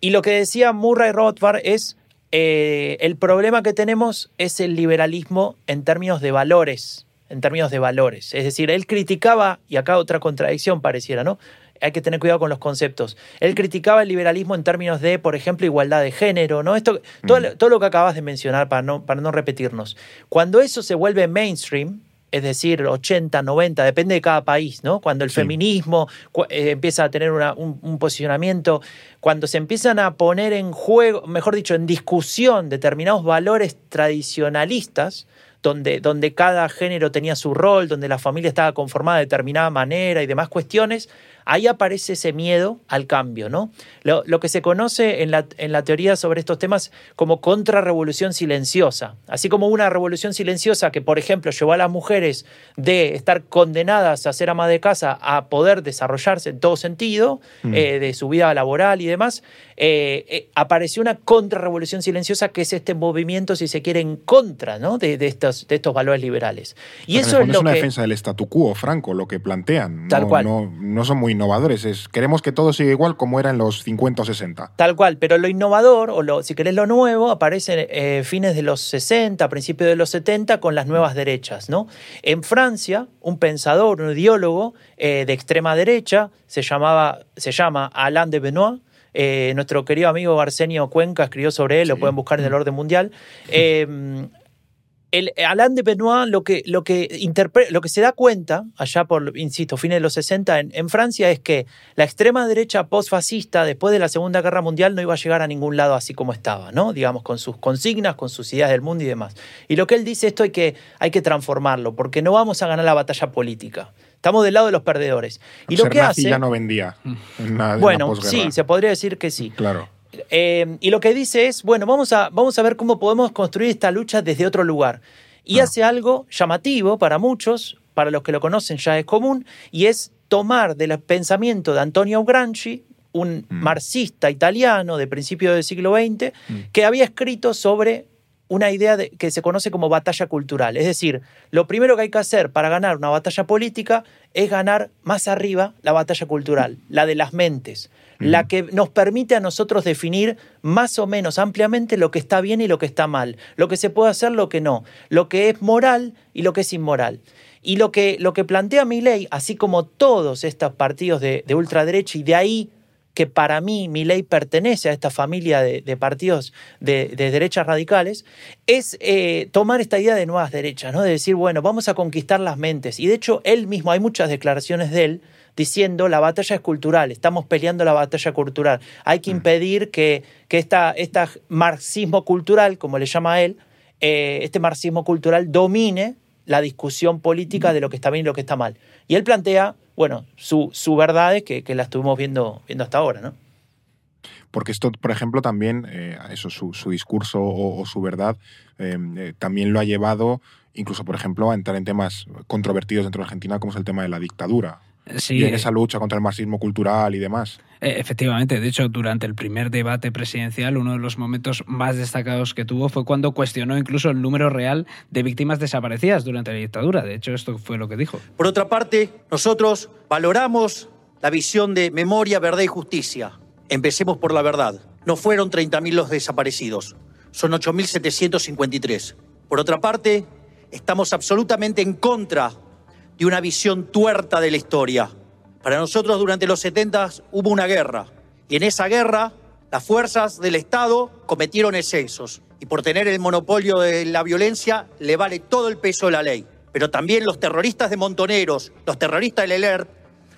Y lo que decía Murray Rothbard es, eh, el problema que tenemos es el liberalismo en términos de valores, en términos de valores. Es decir, él criticaba, y acá otra contradicción pareciera, ¿no? Hay que tener cuidado con los conceptos. Él criticaba el liberalismo en términos de, por ejemplo, igualdad de género, ¿no? Esto, mm. todo, todo lo que acabas de mencionar para no, para no repetirnos. Cuando eso se vuelve mainstream, es decir, 80, 90, depende de cada país, ¿no? Cuando el sí. feminismo eh, empieza a tener una, un, un, posicionamiento, cuando se empiezan a poner en juego, mejor dicho, en discusión determinados valores tradicionalistas, donde, donde cada género tenía su rol, donde la familia estaba conformada de determinada manera y demás cuestiones, ahí aparece ese miedo al cambio, ¿no? Lo, lo que se conoce en la, en la, teoría sobre estos temas como contrarrevolución silenciosa. Así como una revolución silenciosa que, por ejemplo, llevó a las mujeres de estar condenadas a ser ama de casa a poder desarrollarse en todo sentido, mm. eh, de su vida laboral y demás, eh, eh, apareció una contrarrevolución silenciosa que es este movimiento, si se quiere, en contra ¿no? de, de, estos, de estos valores liberales. Y Pero eso es, lo es una que... defensa del statu quo, Franco, lo que plantean. Tal no, cual. No, no son muy innovadores. Es, queremos que todo siga igual como era en los 50 o 60. Tal cual, pero lo innovador, o lo, si querés lo nuevo, aparece eh, fines de los 60, principios de los 70, con las nuevas derechas. ¿no? En Francia, un pensador, un ideólogo eh, de extrema derecha, se, llamaba, se llama Alain de Benoit, eh, nuestro querido amigo Arsenio Cuenca escribió sobre él, sí. lo pueden buscar en el orden mundial. Eh, el Alain de Benoit lo que, lo, que lo que se da cuenta, allá por, insisto, fines de los 60 en, en Francia, es que la extrema derecha postfascista, después de la Segunda Guerra Mundial, no iba a llegar a ningún lado así como estaba, ¿no? Digamos, con sus consignas, con sus ideas del mundo y demás. Y lo que él dice, esto hay que, hay que transformarlo, porque no vamos a ganar la batalla política. Estamos del lado de los perdedores. Y lo que hace. ya no vendía. En la, bueno, en la sí, se podría decir que sí. Claro. Eh, y lo que dice es, bueno, vamos a, vamos a ver cómo podemos construir esta lucha desde otro lugar. Y ah. hace algo llamativo para muchos, para los que lo conocen ya es común, y es tomar del pensamiento de Antonio Gramsci, un mm. marxista italiano de principios del siglo XX, mm. que había escrito sobre una idea de, que se conoce como batalla cultural. Es decir, lo primero que hay que hacer para ganar una batalla política es ganar más arriba la batalla cultural, la de las mentes, mm. la que nos permite a nosotros definir más o menos ampliamente lo que está bien y lo que está mal, lo que se puede hacer, lo que no, lo que es moral y lo que es inmoral. Y lo que, lo que plantea mi ley, así como todos estos partidos de, de ultraderecha, y de ahí que para mí mi ley pertenece a esta familia de, de partidos de, de, derechas radicales, es eh, tomar esta idea de nuevas derechas, ¿no? de decir, bueno, vamos a conquistar las mentes. Y de hecho, él mismo, hay muchas declaraciones de él diciendo la batalla es cultural, estamos peleando la batalla cultural. Hay que impedir que, que esta, esta marxismo cultural, como le llama él, eh, este marxismo cultural domine la discusión política de lo que está bien y lo que está mal. Y él plantea, bueno, su, su verdad es que, que la estuvimos viendo, viendo hasta ahora, ¿no? Porque esto, por ejemplo, también, eh, eso, su, su, discurso o, o su verdad, eh, eh, también lo ha llevado, incluso, por ejemplo, a entrar en temas controvertidos dentro de Argentina, como es el tema de la dictadura. Sí, y en esa lucha contra el marxismo cultural y demás. Eh, efectivamente, de hecho, durante el primer debate presidencial, uno de los momentos más destacados que tuvo fue cuando cuestionó incluso el número real de víctimas desaparecidas durante la dictadura. De hecho, esto fue lo que dijo. Por otra parte, nosotros valoramos la visión de memoria, verdad y justicia. Empecemos por la verdad. No fueron 30.000 los desaparecidos, son 8.753. Por otra parte, estamos absolutamente en contra de una visión tuerta de la historia. Para nosotros durante los 70 hubo una guerra y en esa guerra las fuerzas del Estado cometieron excesos y por tener el monopolio de la violencia le vale todo el peso de la ley. Pero también los terroristas de Montoneros, los terroristas del ELERT,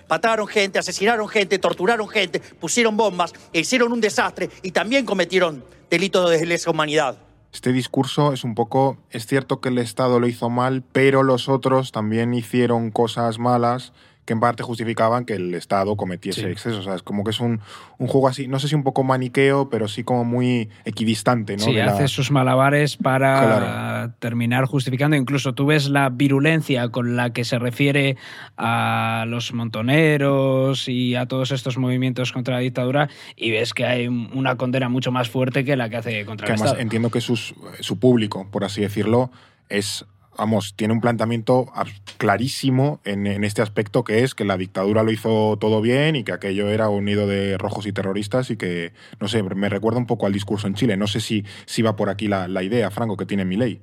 mataron gente, asesinaron gente, torturaron gente, pusieron bombas, e hicieron un desastre y también cometieron delitos de lesa humanidad. Este discurso es un poco, es cierto que el Estado lo hizo mal, pero los otros también hicieron cosas malas que en parte justificaban que el Estado cometiese sí. excesos. O sea, es como que es un, un, juego así, no sé si un poco maniqueo, pero sí como muy equidistante. ¿no? Sí, de hace la... sus malabares para claro. terminar justificando. Incluso tú ves la virulencia con la que se refiere a los montoneros y a todos estos movimientos contra la dictadura y ves que hay una condena mucho más fuerte que la que hace contra que el además Estado. entiendo que sus, su público, por así decirlo, es vamos, tiene un planteamiento clarísimo en, este aspecto que es que la dictadura lo hizo todo bien y que aquello era un nido de rojos y terroristas y que, no sé, me recuerda un poco al discurso en Chile. No sé si, si va por aquí la, la idea, Franco, que tiene mi ley.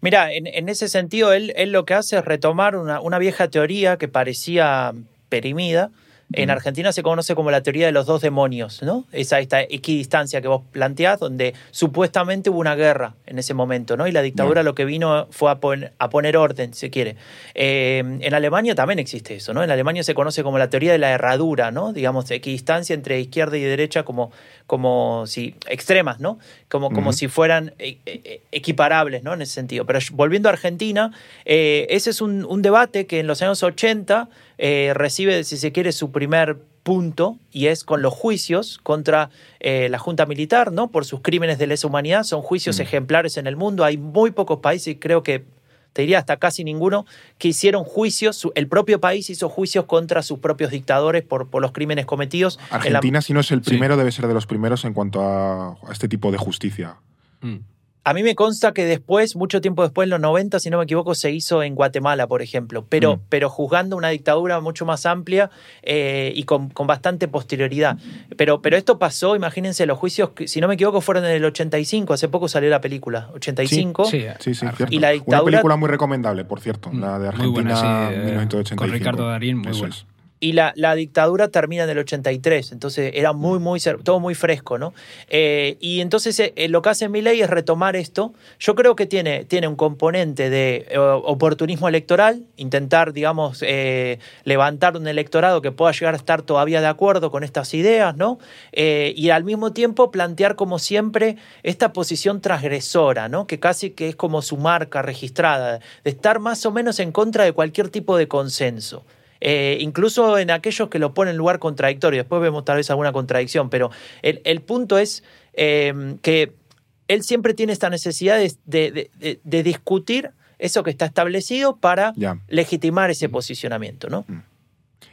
Mira, en, en, ese sentido, él, él, lo que hace es retomar una, una vieja teoría que parecía perimida, en Argentina se conoce como la teoría de los dos demonios, ¿no? Esa esta equidistancia que vos planteás, donde supuestamente hubo una guerra en ese momento, ¿no? Y la dictadura lo que vino fue a, pon a, poner orden, si quiere. Eh, en Alemania también existe eso, ¿no? En Alemania se conoce como la teoría de la herradura, ¿no? Digamos, equidistancia entre izquierda y derecha como, como si extremas, ¿no? Como, como uh -huh. si fueran e e equiparables, ¿no? En ese sentido. Pero volviendo a Argentina, eh, ese es un, un, debate que en los años 80 eh, recibe, si se quiere, su primer punto y es con los juicios contra eh, la Junta Militar, ¿no? Por sus crímenes de lesa humanidad. Son juicios mm. ejemplares en el mundo. Hay muy pocos países, creo que te diría hasta casi ninguno, que hicieron juicios, el propio país hizo juicios contra sus propios dictadores por, por los crímenes cometidos. Argentina, la... si no es el primero, sí. debe ser de los primeros en cuanto a, a este tipo de justicia. Mm. A mí me consta que después, mucho tiempo después, en los 90, si no me equivoco, se hizo en Guatemala, por ejemplo, pero, mm. pero juzgando una dictadura mucho más amplia eh, y con, con, bastante posterioridad. Pero, pero esto pasó, imagínense, los juicios, si no me equivoco, fueron en el 85, hace poco salió la película, 85. Sí, sí, sí, sí Y la dictadura... Una película muy recomendable, por cierto, la de Argentina, buena, sí, 1985. Con Ricardo Darín, muy Eso buena. es y la, la, dictadura termina en el 83, entonces era muy, muy, todo muy fresco, ¿no? Eh, y entonces eh, lo que hace ley es retomar esto. Yo creo que tiene, tiene un componente de eh, oportunismo electoral, intentar, digamos, eh, levantar un electorado que pueda llegar a estar todavía de acuerdo con estas ideas, ¿no? Eh, y al mismo tiempo plantear, como siempre, esta posición transgresora, ¿no? Que casi que es como su marca registrada, de estar más o menos en contra de cualquier tipo de consenso. Eh, incluso en aquellos que lo ponen en lugar contradictorio. Después vemos tal vez alguna contradicción, pero el, el punto es eh, que él siempre tiene esta necesidad de, de, de, de discutir eso que está establecido para ya. legitimar ese posicionamiento, ¿no?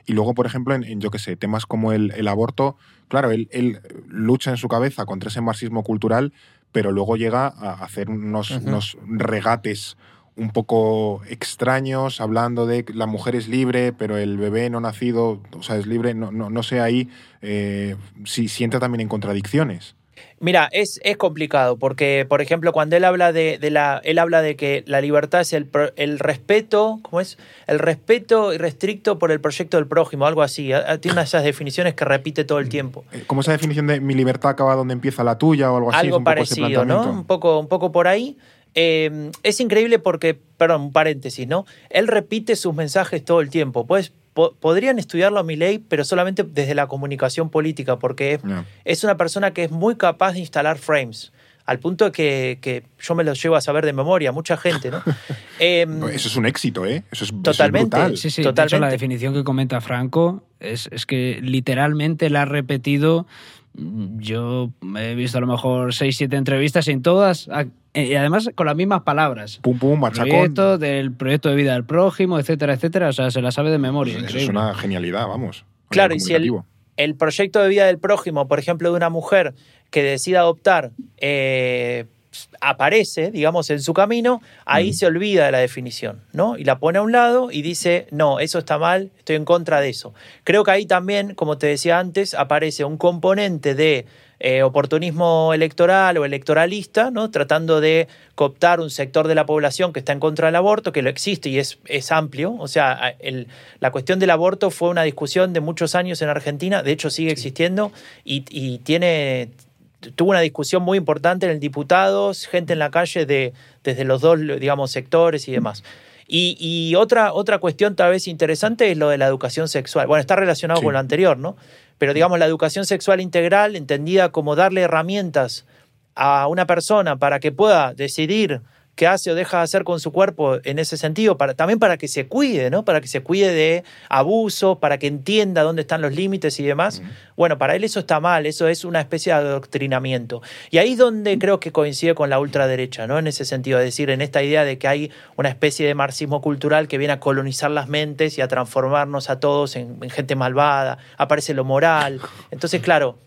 Y luego, por ejemplo, en, en yo qué sé, temas como el, el aborto, claro, él, él, lucha en su cabeza contra ese marxismo cultural, pero luego llega a hacer unos, uh -huh. unos regates un poco extraños, hablando de que la mujer es libre, pero el bebé no nacido, o sea, es libre, no, no, no sé ahí eh, si, si entra también en contradicciones. Mira, es, es complicado porque, por ejemplo, cuando él habla de, de la, él habla de que la libertad es el, el respeto, ¿cómo es? El respeto irrestricto por el proyecto del prójimo, algo así. Ah, Tiene una de esas definiciones que repite todo el tiempo. Eh, Como esa definición de mi libertad acaba donde empieza la tuya o algo así. es algo un poco ese parecido, ¿no? Un poco, un poco por ahí. Eh, es increíble porque, perdón, un paréntesis, ¿no? Él repite sus mensajes todo el tiempo. Pues po- podrían estudiarlo a mi ley, pero solamente desde la comunicación política, porque es, una persona que es muy capaz de instalar frames. Al punto que, que yo me los llevo a saber de memoria, mucha gente, ¿no? Em, Eso es un éxito, ¿eh? Eso es, eso es Totalmente. brutal. Sí, sí, de hecho Totalmente. la definición que comenta Franco es, es que literalmente la ha repetido. Yo he visto a lo mejor seis, siete entrevistas y en todas, eh, y además con las mismas palabras. Pum, pum, machacón. Proyecto del proyecto de vida del prójimo, etcétera, etcétera. O sea, se la sabe de memoria. Eso es una genialidad, vamos. a Claro, y si el, proyecto de vida del prójimo, por ejemplo, de una mujer que decida adoptar, eh, aparece, digamos, en su camino, ahí Mm. se olvida de la definición, ¿no? Y la pone a un lado y dice, no, eso está mal, estoy en contra de eso. Creo que ahí también, como te decía antes, aparece un componente de eh, oportunismo electoral o electoralista, ¿no? Tratando de cooptar un sector de la población que está en contra del aborto, que lo existe y es, es amplio. O sea, el- la cuestión del aborto fue una discusión de muchos años en Argentina, de hecho sigue existiendo y, y tiene tuvo una discusión muy importante en el diputados, gente en la calle de, desde los dos, digamos, sectores y demás. Y, y otra, otra cuestión tal vez interesante es lo de la educación sexual. Bueno, está relacionado Sí. con lo anterior, ¿no? Pero digamos, la educación sexual integral, entendida como darle herramientas a una persona para que pueda decidir qué hace o deja de hacer con su cuerpo en ese sentido, para, también para que se cuide, ¿no? Para que se cuide de abuso, para que entienda dónde están los límites y demás. Bueno, para él eso está mal, eso es una especie de adoctrinamiento. Y ahí es donde creo que coincide con la ultraderecha, ¿no? En ese sentido, es decir, en esta idea de que hay una especie de marxismo cultural que viene a colonizar las mentes y a transformarnos a todos en, en gente malvada, aparece lo moral. Entonces, claro,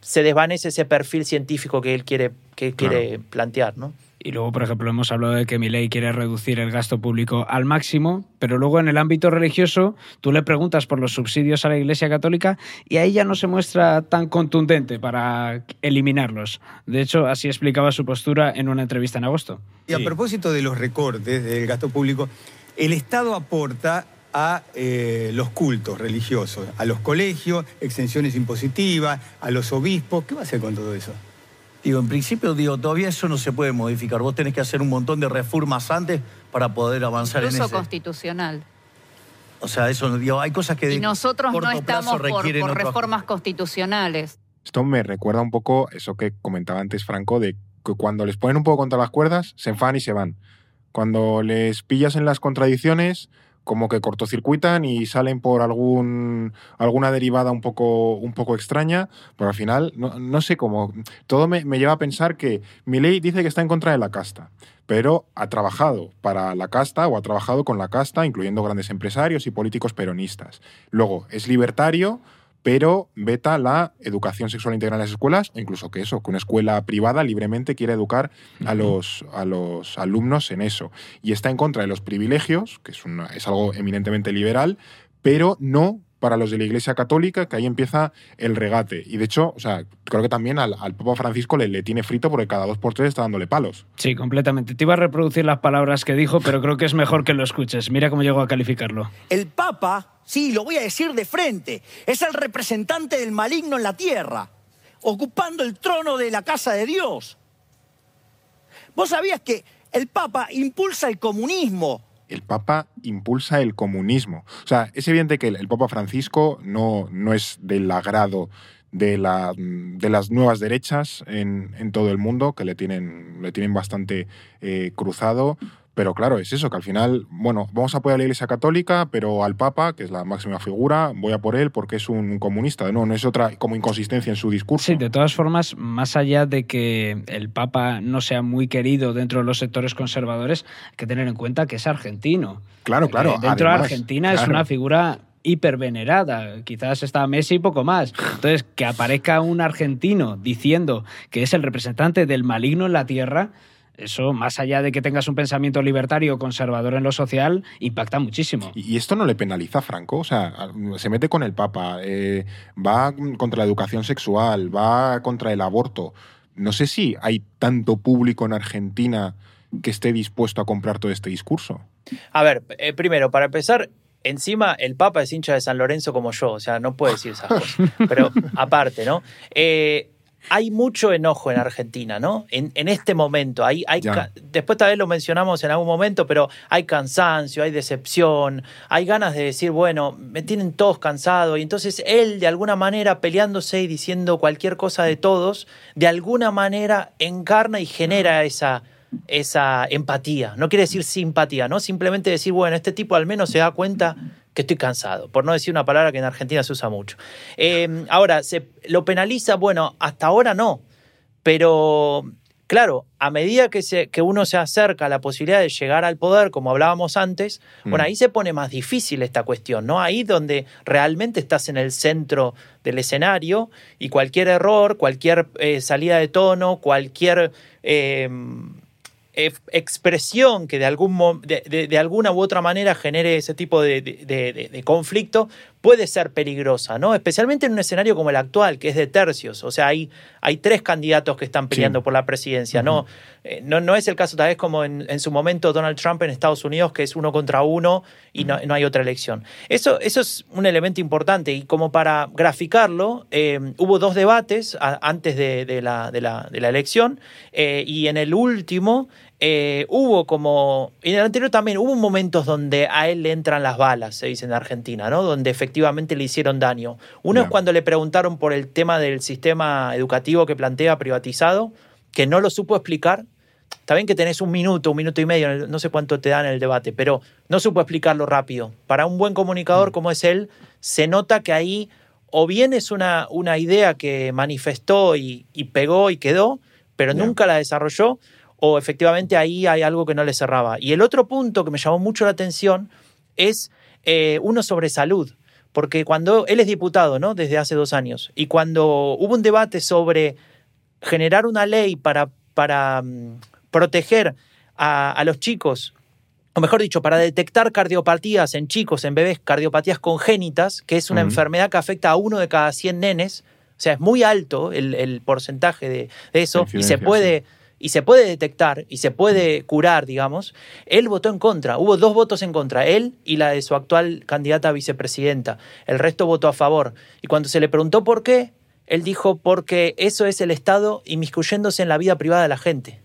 se desvanece ese perfil científico que él quiere, que él Claro. quiere plantear, ¿no? Y luego, por ejemplo, hemos hablado de que Milei quiere reducir el gasto público al máximo, pero luego en el ámbito religioso tú le preguntas por los subsidios a la Iglesia Católica y ahí ya no se muestra tan contundente para eliminarlos. De hecho, así explicaba su postura en una entrevista en agosto. Y a propósito de los recortes del gasto público, el Estado aporta a eh, los cultos religiosos, a los colegios, exenciones impositivas, a los obispos. ¿Qué va a hacer con todo eso? Digo, en principio, digo, todavía eso no se puede modificar. Vos tenés que hacer un montón de reformas antes para poder avanzar en Incluso ese. constitucional. O sea, eso digo, hay cosas que Y nosotros no estamos por, otro- reformas constitucionales. Esto me recuerda un poco eso que comentaba antes Franco, de que cuando les ponen un poco contra las cuerdas, se enfadan y se van. Cuando les pillas en las contradicciones, como que cortocircuitan y salen por algún, alguna derivada un poco, un poco extraña, pero al final, no, no sé cómo. Todo me, me lleva a pensar que Milei dice que está en contra de la casta, pero ha trabajado para la casta o ha trabajado con la casta, incluyendo grandes empresarios y políticos peronistas. Luego, es libertario, pero veta la educación sexual integral en las escuelas, o incluso que eso, que una escuela privada libremente quiere educar a los, a los alumnos en eso. Y está en contra de los privilegios, que es, una- es algo eminentemente liberal, pero no para los de la Iglesia Católica, que ahí empieza el regate. Y de hecho, o sea, creo que también al, al Papa Francisco le, le tiene frito porque cada dos por tres está dándole palos. Sí, completamente. Te iba a reproducir las palabras que dijo, pero creo que es mejor que lo escuches. Mira cómo llegó a calificarlo. El Papa, sí, lo voy a decir de frente, es el representante del maligno en la tierra, ocupando el trono de la casa de Dios. ¿Vos sabías que el Papa impulsa el comunismo? El Papa impulsa el comunismo. O sea, es evidente que el, Papa Francisco no, no es del agrado de, la, de las nuevas derechas en, en todo el mundo, que le tienen, le tienen bastante eh, cruzado. Pero claro, es eso, que al final, bueno, vamos a apoyar a la Iglesia Católica, pero al Papa, que es la máxima figura, voy a por él porque es un comunista. No, no es otra como inconsistencia en su discurso. Sí, de todas formas, más allá de que el Papa no sea muy querido dentro de los sectores conservadores, hay que tener en cuenta que es argentino. Claro, claro. Eh, dentro de Argentina es claro. una figura hipervenerada. Quizás está Messi y poco más. Entonces, que aparezca un argentino diciendo que es el representante del maligno en la tierra, eso, más allá de que tengas un pensamiento libertario o conservador en lo social, impacta muchísimo. Y esto no le penaliza a Franco, o sea, se mete con el Papa, eh, va contra la educación sexual, va contra el aborto. No sé si hay tanto público en Argentina que esté dispuesto a comprar todo este discurso. A ver, eh, primero, para empezar, encima el Papa es hincha de San Lorenzo como yo, o sea, no puede decir esas cosas. Pero aparte, ¿no? Eh, hay mucho enojo en Argentina, ¿no? En, en este momento. Hay, hay después tal vez lo mencionamos en algún momento, pero hay cansancio, hay decepción, hay ganas de decir, bueno, me tienen todos cansados. Y entonces él, de alguna manera, peleándose y diciendo cualquier cosa de todos, de alguna manera encarna y genera esa, esa empatía. No quiere decir simpatía, ¿no? Simplemente decir, bueno, este tipo al menos se da cuenta que estoy cansado, por no decir una palabra que en Argentina se usa mucho. Eh, ahora, ¿se lo penaliza? Bueno, hasta ahora no, pero claro, a medida que, se, que uno se acerca a la posibilidad de llegar al poder, como hablábamos antes, bueno, Mm. ahí se pone más difícil esta cuestión, ¿no? Ahí donde realmente estás en el centro del escenario y cualquier error, cualquier eh, salida de tono, cualquier eh, expresión que de, algún, de, de- de alguna u otra manera genere ese tipo de, conflicto puede ser peligrosa, ¿no? Especialmente en un escenario como el actual, que es de tercios. O sea, hay, hay tres candidatos que están peleando por la presidencia, ¿no? Eh, no, no es el caso tal vez como en, en su momento Donald Trump en Estados Unidos, que es uno contra uno y no, no hay otra elección. Eso, eso es un elemento importante y como para graficarlo, eh, hubo dos debates a- antes de, de la, de la- de la elección eh, y en el último eh, hubo como, en el anterior también, hubo momentos donde a él le entran las balas, se dice en Argentina, ¿no? Donde efectivamente le hicieron daño. Uno es cuando le preguntaron por el tema del sistema educativo que plantea privatizado, que no lo supo explicar. Está bien que tenés un minuto, un minuto y medio, no sé cuánto te dan en el debate, pero no supo explicarlo rápido. Para un buen comunicador como es él, se nota que ahí o bien es una, una idea que manifestó y, y pegó y quedó, pero nunca la desarrolló, o efectivamente ahí hay algo que no le cerraba. Y el otro punto que me llamó mucho la atención es eh, uno sobre salud, porque cuando él es diputado, ¿no? Desde hace dos años, y cuando hubo un debate sobre generar una ley para, para mm, proteger a, a los chicos, o mejor dicho, para detectar cardiopatías en chicos, en bebés, cardiopatías congénitas, que es una enfermedad que afecta a uno de cada 100 nenes, o sea, es muy alto el, el porcentaje de, de eso, y se puede y se puede detectar y se puede curar, digamos, él votó en contra. Hubo dos votos en contra, él y la de su actual candidata a vicepresidenta. El resto votó a favor. Y cuando se le preguntó por qué, él dijo porque eso es el Estado inmiscuyéndose en la vida privada de la gente.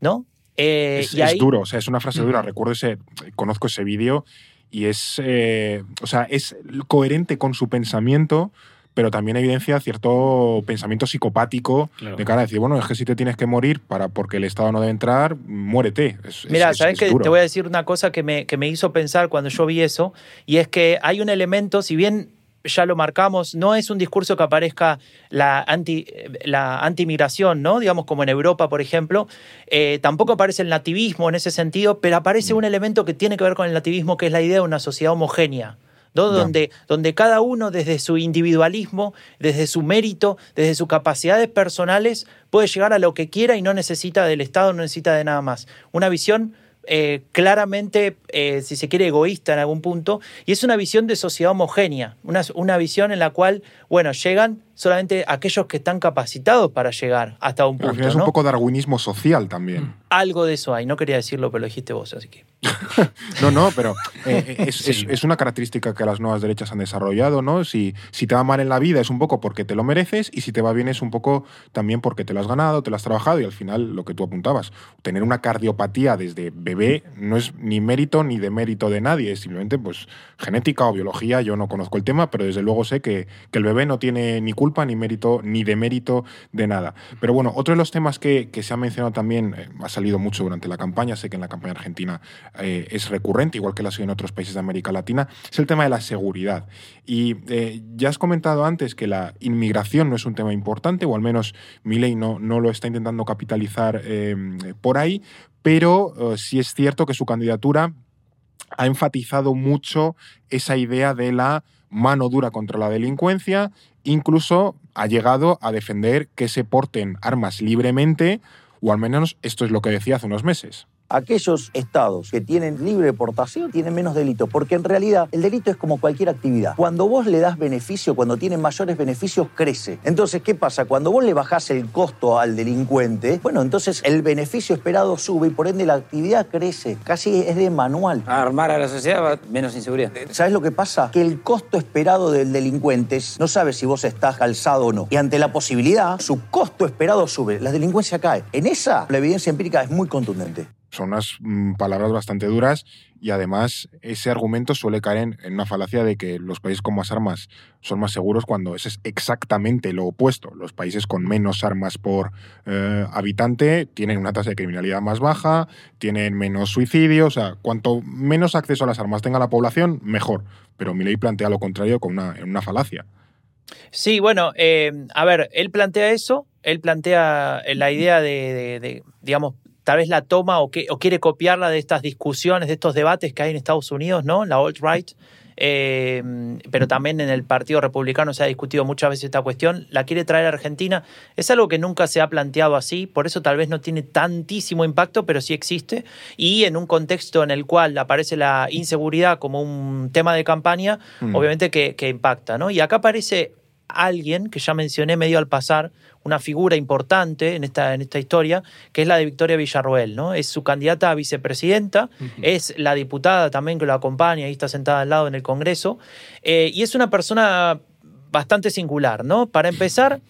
¿No? Eh, es, y es ahí- duro, o sea, es una frase dura. Recuerdo ese, conozco ese vídeo y es, eh, o sea, es coherente con su pensamiento, pero también evidencia cierto pensamiento psicopático Claro. de cara a decir, bueno, es que si te tienes que morir para porque el Estado no debe entrar, muérete. Es- Mira, es- ¿sabes es qué? duro. Te voy a decir una cosa que me, que me hizo pensar cuando yo vi eso, y es que hay un elemento, si bien ya lo marcamos, no es un discurso que aparezca la anti la antimigración, ¿no? Digamos como en Europa, por ejemplo, eh, tampoco aparece el nativismo en ese sentido, pero aparece Mm. un elemento que tiene que ver con el nativismo, que es la idea de una sociedad homogénea. Donde, donde cada uno desde su individualismo, desde su mérito, desde sus capacidades personales, puede llegar a lo que quiera y no necesita del Estado, no necesita de nada más. Una visión eh, claramente, eh, si se quiere, egoísta en algún punto, y es una visión de sociedad homogénea, una, una visión en la cual, bueno, llegan solamente aquellos que están capacitados para llegar hasta un al punto. final es un poco darwinismo social también. Algo de eso hay, no quería decirlo, pero lo dijiste vos, así que. No, no, pero eh, es, es- es una característica que las nuevas derechas han desarrollado, ¿no? Si, si te va mal en la vida es un poco porque te lo mereces y si te va bien es un poco también porque te lo has ganado, te lo has trabajado y al final lo que tú apuntabas, tener una cardiopatía desde bebé no es ni mérito ni demérito de nadie, es simplemente pues genética o biología, yo no conozco el tema, pero desde luego sé que, que el bebé no tiene ni culpa ni mérito ni demérito de nada. Pero bueno, otro de los temas que, que se ha mencionado también, eh, ha salido mucho durante la campaña, sé que en la campaña argentina eh, es recurrente, igual que lo ha sido en otros países de América Latina, es el tema de la seguridad. Y eh, ya has comentado antes que la inmigración no es un tema importante, o al menos Milei no, no lo está intentando capitalizar eh, por ahí, pero eh, sí es cierto que su candidatura ha enfatizado mucho esa idea de la mano dura contra la delincuencia, incluso ha llegado a defender que se porten armas libremente O al menos esto es lo que decía hace unos meses. Aquellos estados que tienen libre deportación tienen menos delitos, porque en realidad el delito es como cualquier actividad. Cuando vos le das beneficio, cuando tienen mayores beneficios, crece. Entonces, ¿qué pasa? Cuando vos le bajás el costo al delincuente, bueno, entonces el beneficio esperado sube y por ende la actividad crece. Casi es de manual. Armar a la sociedad va menos inseguridad. ¿Sabes lo que pasa? Que el costo esperado del delincuente no sabe si vos estás calzado o no. Y ante la posibilidad, su costo esperado sube. La delincuencia cae. En esa, la evidencia empírica es muy contundente. Son unas mm, palabras bastante duras y además ese argumento suele caer en, una falacia de que los países con más armas son más seguros cuando ese es exactamente lo opuesto. Los países con menos armas por eh, habitante tienen una tasa de criminalidad más baja, tienen menos suicidios, o sea, cuanto menos acceso a las armas tenga la población, mejor. Pero Milei plantea lo contrario con una, en una falacia. Sí, bueno, eh, a ver, él plantea eso, él plantea la idea de, de- de, digamos, tal vez la toma o, que, o quiere copiarla de estas discusiones, de estos debates que hay en Estados Unidos, ¿no? La alt-right. eh, pero también en el Partido Republicano se ha discutido muchas veces esta cuestión, la quiere traer a Argentina. Es algo que nunca se ha planteado así, por eso tal vez no tiene tantísimo impacto, pero sí existe. Y en un contexto en el cual aparece la inseguridad como un tema de campaña, Mm. obviamente que, que impacta, ¿no? Y acá aparece alguien que ya mencioné medio al pasar, una figura importante en esta, en esta historia, que es la de Victoria Villarroel, ¿no? Es su candidata a vicepresidenta, es la diputada también que lo acompaña, ahí está sentada al lado en el Congreso, eh, y es una persona bastante singular, ¿no? Para empezar,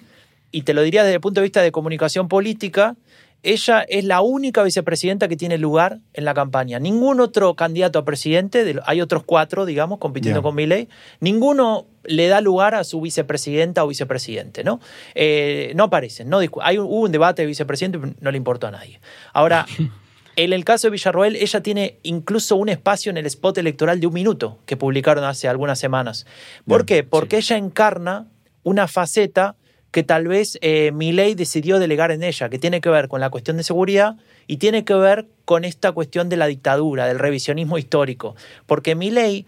y te lo diría desde el punto de vista de comunicación política, ella es la única vicepresidenta que tiene lugar en la campaña. Ningún otro candidato a presidente, hay otros cuatro, digamos, compitiendo con Milei, ninguno le da lugar a su vicepresidenta o vicepresidente, ¿no? Eh, no aparecen, no hay un, hubo un debate de vicepresidente, pero no le importó a nadie. Ahora, en el caso de Villarroel, ella tiene incluso un espacio en el spot electoral de un minuto que publicaron hace algunas semanas. ¿Por qué? Porque ella encarna una faceta que tal vez eh, Milei decidió delegar en ella, que tiene que ver con la cuestión de seguridad y tiene que ver con esta cuestión de la dictadura, del revisionismo histórico. Porque Milei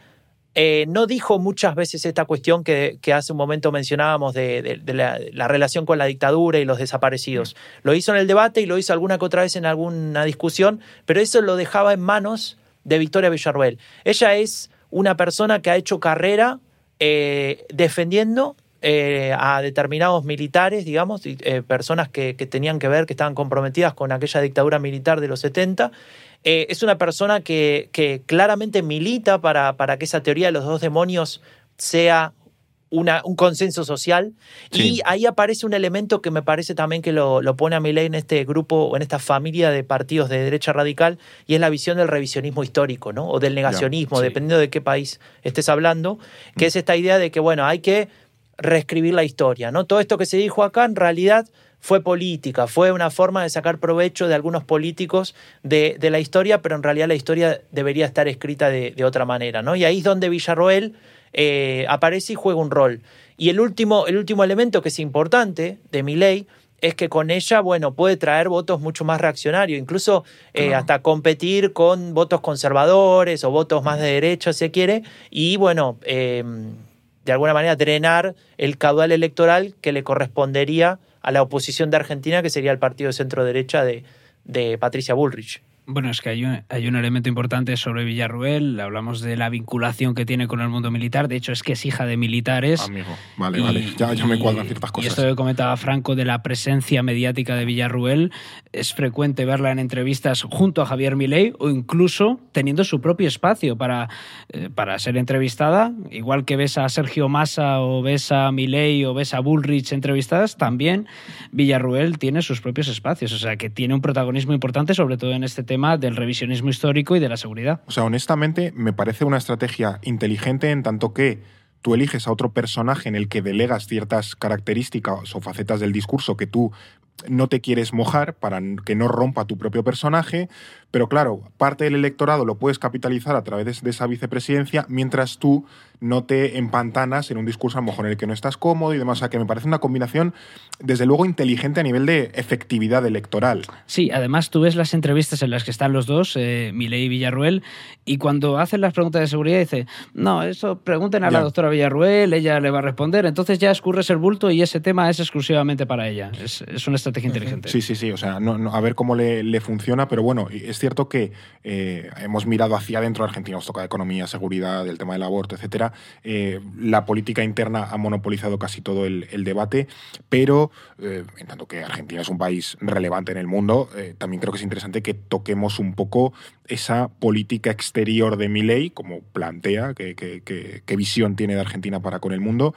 eh, no dijo muchas veces esta cuestión que, que hace un momento mencionábamos de, de- de la, la relación con la dictadura y los desaparecidos. Lo hizo en el debate y lo hizo alguna que otra vez en alguna discusión, pero eso lo dejaba en manos de Victoria Villarruel. Ella es una persona que ha hecho carrera eh, defendiendo eh, a determinados militares, digamos, y, eh, personas que, que tenían que ver, que estaban comprometidas con aquella dictadura militar de los 70. Eh, es una persona que, que claramente milita para, para que esa teoría de los dos demonios sea una- un consenso social. Y ahí aparece un elemento que me parece también que lo, lo pone a Milei en este grupo o en esta familia de partidos de derecha radical, y es la visión del revisionismo histórico, ¿no? O del negacionismo, sí. dependiendo de qué país estés hablando, que es esta idea de que, bueno, hay que reescribir la historia, ¿no? Todo esto que se dijo acá en realidad fue política, fue una forma de sacar provecho de algunos políticos de, de la historia, pero en realidad la historia debería estar escrita de, de otra manera, ¿no? Y ahí es donde Villarroel eh, aparece y juega un rol. Y el último, el último elemento que es importante de mi ley es que con ella, bueno, puede traer votos mucho más reaccionarios, incluso eh, hasta competir con votos conservadores o votos más de derecha, si se quiere, y bueno, eh, de alguna manera drenar el caudal electoral que le correspondería a la oposición de Argentina, que sería el partido de centro derecha de, de Patricia Bullrich. Bueno, es que hay un, hay un elemento importante sobre Villarruel. Hablamos de la vinculación que tiene con el mundo militar. De hecho, es que es hija de militares. Amigo, vale, Y- vale. Ya, ya me cuadran ciertas Y cosas. esto que comentaba Franco de la presencia mediática de Villarruel, es frecuente verla en entrevistas junto a Javier Milei o incluso teniendo su propio espacio para, eh, para ser entrevistada. Igual que ves a Sergio Massa o ves a Milei o ves a Bullrich entrevistadas, también Villarruel tiene sus propios espacios. O sea, que tiene un protagonismo importante, sobre todo en este tema del revisionismo histórico y de la seguridad. O sea, honestamente, me parece una estrategia inteligente en tanto que tú eliges a otro personaje en el que delegas ciertas características o facetas del discurso que tú no te quieres mojar para que no rompa tu propio personaje, pero claro, parte del electorado lo puedes capitalizar a través de, esa vicepresidencia, mientras tú no te empantanas en un discurso a lo mejor en el que no estás cómodo y demás. O sea, que me parece una combinación, desde luego, inteligente a nivel de efectividad electoral. Sí, además tú ves las entrevistas en las que están los dos, eh, Milei y Villarruel, y cuando hacen las preguntas de seguridad dice, no, eso pregunten a la doctora Villarruel, ella le va a responder, entonces ya escurres el bulto y ese tema es exclusivamente para ella. Es, es una estrategia inteligente. Sí, sí, sí. O sea, no, no- a ver cómo le, le funciona, pero bueno, es cierto que eh, hemos mirado hacia adentro de Argentina, nos toca economía, seguridad, el tema del aborto, etcétera. Eh, la política interna ha monopolizado casi todo el, debate, pero eh, en tanto que Argentina es un país relevante en el mundo, también creo que es interesante que toquemos un poco esa política exterior de Milei, como plantea, qué visión tiene de Argentina para con el mundo.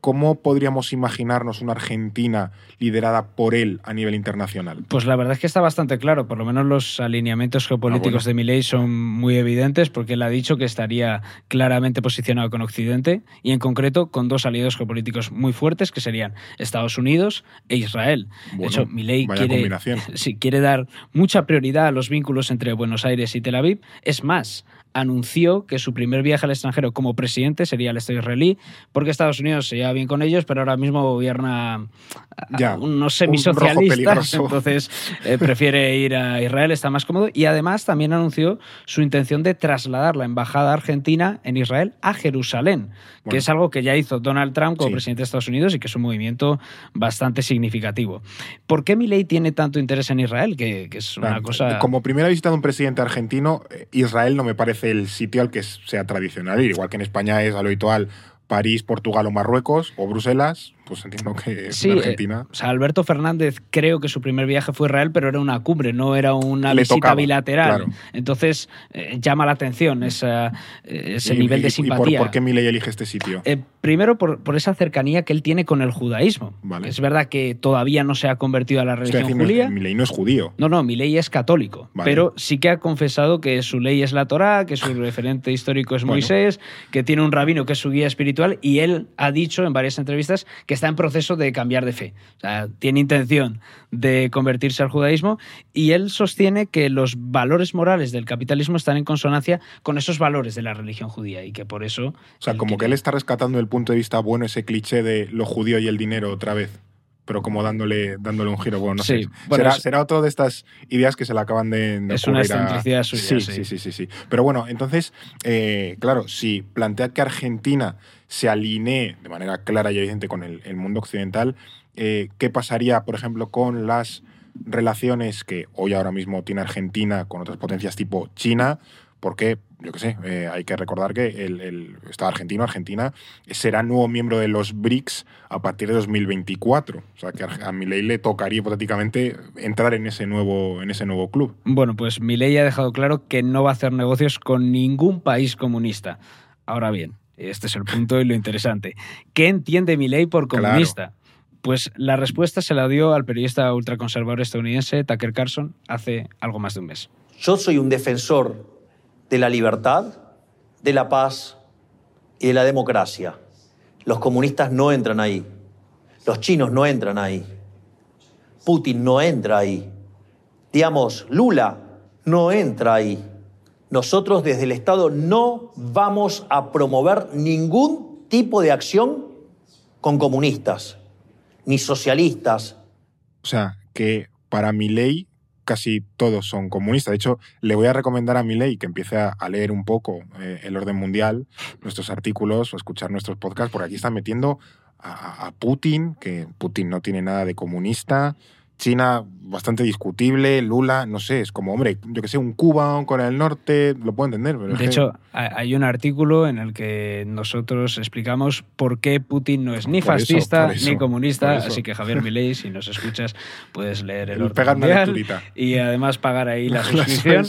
¿Cómo podríamos imaginarnos una Argentina liderada por él a nivel internacional? Pues la verdad es que está bastante claro, por lo menos los alineamientos geopolíticos Ah, bueno. de Milei son muy evidentes porque él ha dicho que estaría claramente posicionado con Occidente y en concreto con dos aliados geopolíticos muy fuertes que serían Estados Unidos e Israel. de hecho, quiere, sí, quiere dar mucha prioridad a los vínculos entre Buenos Aires y Tel Aviv. Es más, anunció que su primer viaje al extranjero como presidente sería al Estado israelí, porque Estados Unidos se lleva bien con ellos, pero ahora mismo gobierna Ya, unos un rojo semisocialistas, peligroso. entonces eh, prefiere ir a Israel, está más cómodo. Y además también anunció su intención de trasladar la embajada argentina en Israel a Jerusalén, que es algo que ya hizo Donald Trump como Sí. presidente de Estados Unidos y que es un movimiento bastante significativo. ¿Por qué Milei tiene tanto interés en Israel? Que, que es una cosa... Como primera visita de un presidente argentino, eh, Israel no me parece el sitio al que sea tradicional. Igual que en España es a lo habitual París, Portugal o Marruecos o Bruselas, pues entiendo que Sí, en eh, Argentina. o sea, Alberto Fernández creo que su primer viaje fue a Israel, pero era una cumbre, no era una Le visita tocaba, bilateral. claro. Entonces eh, llama la atención esa, eh, ese Y- nivel y- de y por- simpatía. por, qué Milei elige este sitio? Eh, primero por, por esa cercanía que él tiene con el judaísmo. Vale. Es verdad que todavía no se ha convertido a la religión diciendo, judía. Milei no es judío. No, no, Milei es católico, Vale. pero sí que ha confesado que su ley es la Torá, que su referente histórico es Bueno. Moisés, que tiene un rabino que es su guía espiritual y él ha dicho en varias entrevistas que está en proceso de cambiar de fe. O sea, tiene intención de convertirse al judaísmo y él sostiene que los valores morales del capitalismo están en consonancia con esos valores de la religión judía y que por eso... O sea, como que él está rescatando el punto de vista bueno ese cliché de lo judío y el dinero otra vez. Pero como dándole, dándole un giro. Bueno, no Sí, sé. bueno, será, es- será otra de estas ideas que se le acaban de, de Es una ocurrir a- excentricidad suya, Sí, sí. sí, sí, sí, sí. Pero bueno, entonces, eh, claro, si plantea que Argentina se alinee de manera clara y evidente con el, mundo occidental, eh, ¿qué pasaría, por ejemplo, con las relaciones que hoy ahora mismo tiene Argentina con otras potencias tipo China? Porque, yo qué sé, eh, hay que recordar que el, el Estado argentino, Argentina, será nuevo miembro de los BRICS a partir de 2024. O sea, que a Milei le tocaría hipotéticamente entrar en ese nuevo, en ese nuevo club. Bueno, pues Milei ha dejado claro que no va a hacer negocios con ningún país comunista. Ahora bien, este es el punto y lo interesante. ¿Qué entiende Milei por Claro. comunista? Pues la respuesta se la dio al periodista ultraconservador estadounidense Tucker Carlson hace algo más de un mes. Yo soy un defensor de la libertad, de la paz y de la democracia. Los comunistas no entran ahí. Los chinos no entran ahí. Putin no entra ahí. Digamos, Lula no entra ahí. Nosotros desde el Estado no vamos a promover ningún tipo de acción con comunistas, ni socialistas, O sea, que para Milei casi todos son comunistas. De hecho, le voy a recomendar a Milei que empiece a, leer un poco eh, el orden mundial, nuestros artículos o escuchar nuestros podcasts, porque aquí están metiendo a Putin, que Putin no tiene nada de comunista. China, bastante discutible. Lula, no sé, es como, hombre, yo que sé, un Cuba, un Corea del Norte, lo puedo entender. Pero es De que- hecho, ha- hay un artículo en el que nosotros explicamos por qué Putin no es ni Por fascista eso, ni comunista. Así que Javier Milei, si nos escuchas, puedes leer el Pegar mundial lecturita. y además pagar ahí la suscripción.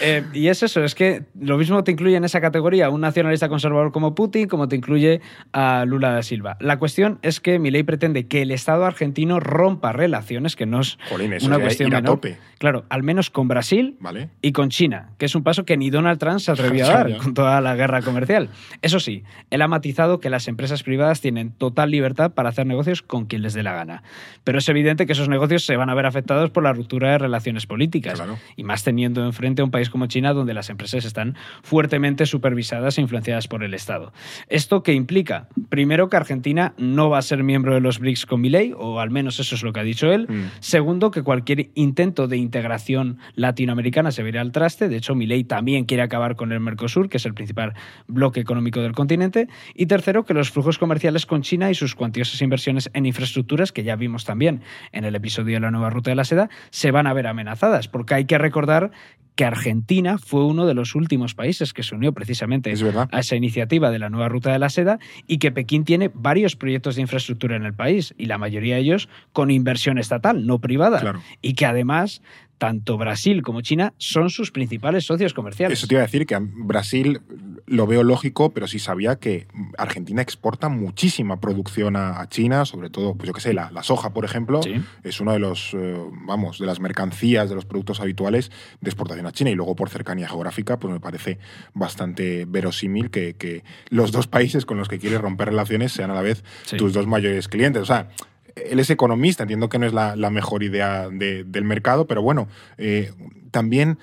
Eh, y es eso, es que lo mismo te incluye en esa categoría un nacionalista conservador como Putin, como te incluye a Lula da Silva. La cuestión es que Milei pretende que el Estado argentino rompa relaciones, que que no es Jolín, eso una cuestión ir a menor. tope. Claro, al menos con Brasil ¿Vale? y con China, que es un paso que ni Donald Trump se atrevió a dar con toda la guerra comercial. Eso sí, él ha matizado que las empresas privadas tienen total libertad para hacer negocios con quien les dé la gana. Pero es evidente que esos negocios se van a ver afectados por la ruptura de relaciones políticas. Claro. Y más teniendo enfrente a un país como China, donde las empresas están fuertemente supervisadas e influenciadas por el Estado. ¿Esto qué implica? Primero, que Argentina no va a ser miembro de los BRICS con Milei, o al menos eso es lo que ha dicho él. Mm. Segundo, que cualquier intento de integración latinoamericana se verá al traste. De hecho, Milei también quiere acabar con el Mercosur, que es el principal bloque económico del continente. Y tercero, que los flujos comerciales con China y sus cuantiosas inversiones en infraestructuras, que ya vimos también en el episodio de la nueva ruta de la seda, se van a ver amenazadas, porque hay que recordar que Argentina fue uno de los últimos países que se unió precisamente Es a esa iniciativa de la nueva ruta de la seda y que Pekín tiene varios proyectos de infraestructura en el país y la mayoría de ellos con inversión estatal, no privada. Claro. Y que además tanto Brasil como China son sus principales socios comerciales. Eso te iba a decir que Brasil lo veo lógico, pero sí sabía que Argentina exporta muchísima producción a, a China, sobre todo, pues yo qué sé, la, la soja, por ejemplo, Sí. es uno de los, eh, vamos, de las mercancías, de los productos habituales de exportación a China. Y luego por cercanía geográfica, pues me parece bastante verosímil que, que los dos países con los que quieres romper relaciones sean a la vez Sí. tus dos mayores clientes. O sea, él es economista, entiendo que no es la, la mejor idea de- del mercado, pero bueno, eh, también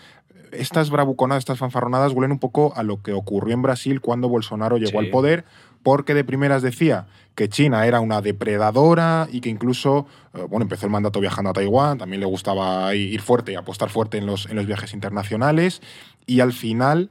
estas bravuconadas, estas fanfarronadas huelen un poco a lo que ocurrió en Brasil cuando Bolsonaro llegó Sí. al poder, porque de primeras decía que China era una depredadora y que incluso, eh, bueno, empezó el mandato viajando a Taiwán, también le gustaba ir fuerte y apostar fuerte en los, en los viajes internacionales, y al final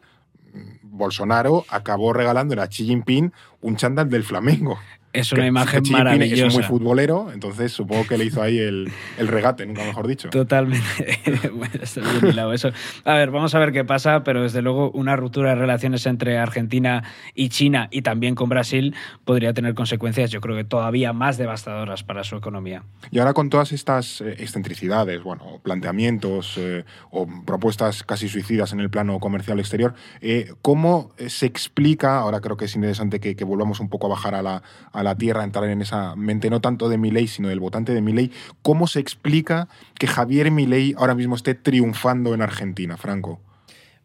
mm, Bolsonaro acabó regalando a Xi Jinping un chándal del Flamengo. Es una Que- imagen que maravillosa. Es muy futbolero, entonces supongo que le hizo ahí el, el regate, nunca mejor dicho. Totalmente. bueno, bien hilado eso. A ver, vamos a ver qué pasa, pero desde luego una ruptura de relaciones entre Argentina y China y también con Brasil podría tener consecuencias, yo creo que todavía más devastadoras para su economía. Y ahora con todas estas eh, excentricidades, bueno, planteamientos eh, o propuestas casi suicidas en el plano comercial exterior, eh, ¿cómo se explica, ahora creo que es interesante que, que volvamos un poco a bajar a la, a la tierra, entrar en esa mente no tanto de Milei, sino del votante de Milei, ¿cómo se explica que Javier Milei ahora mismo esté triunfando en Argentina, Franco?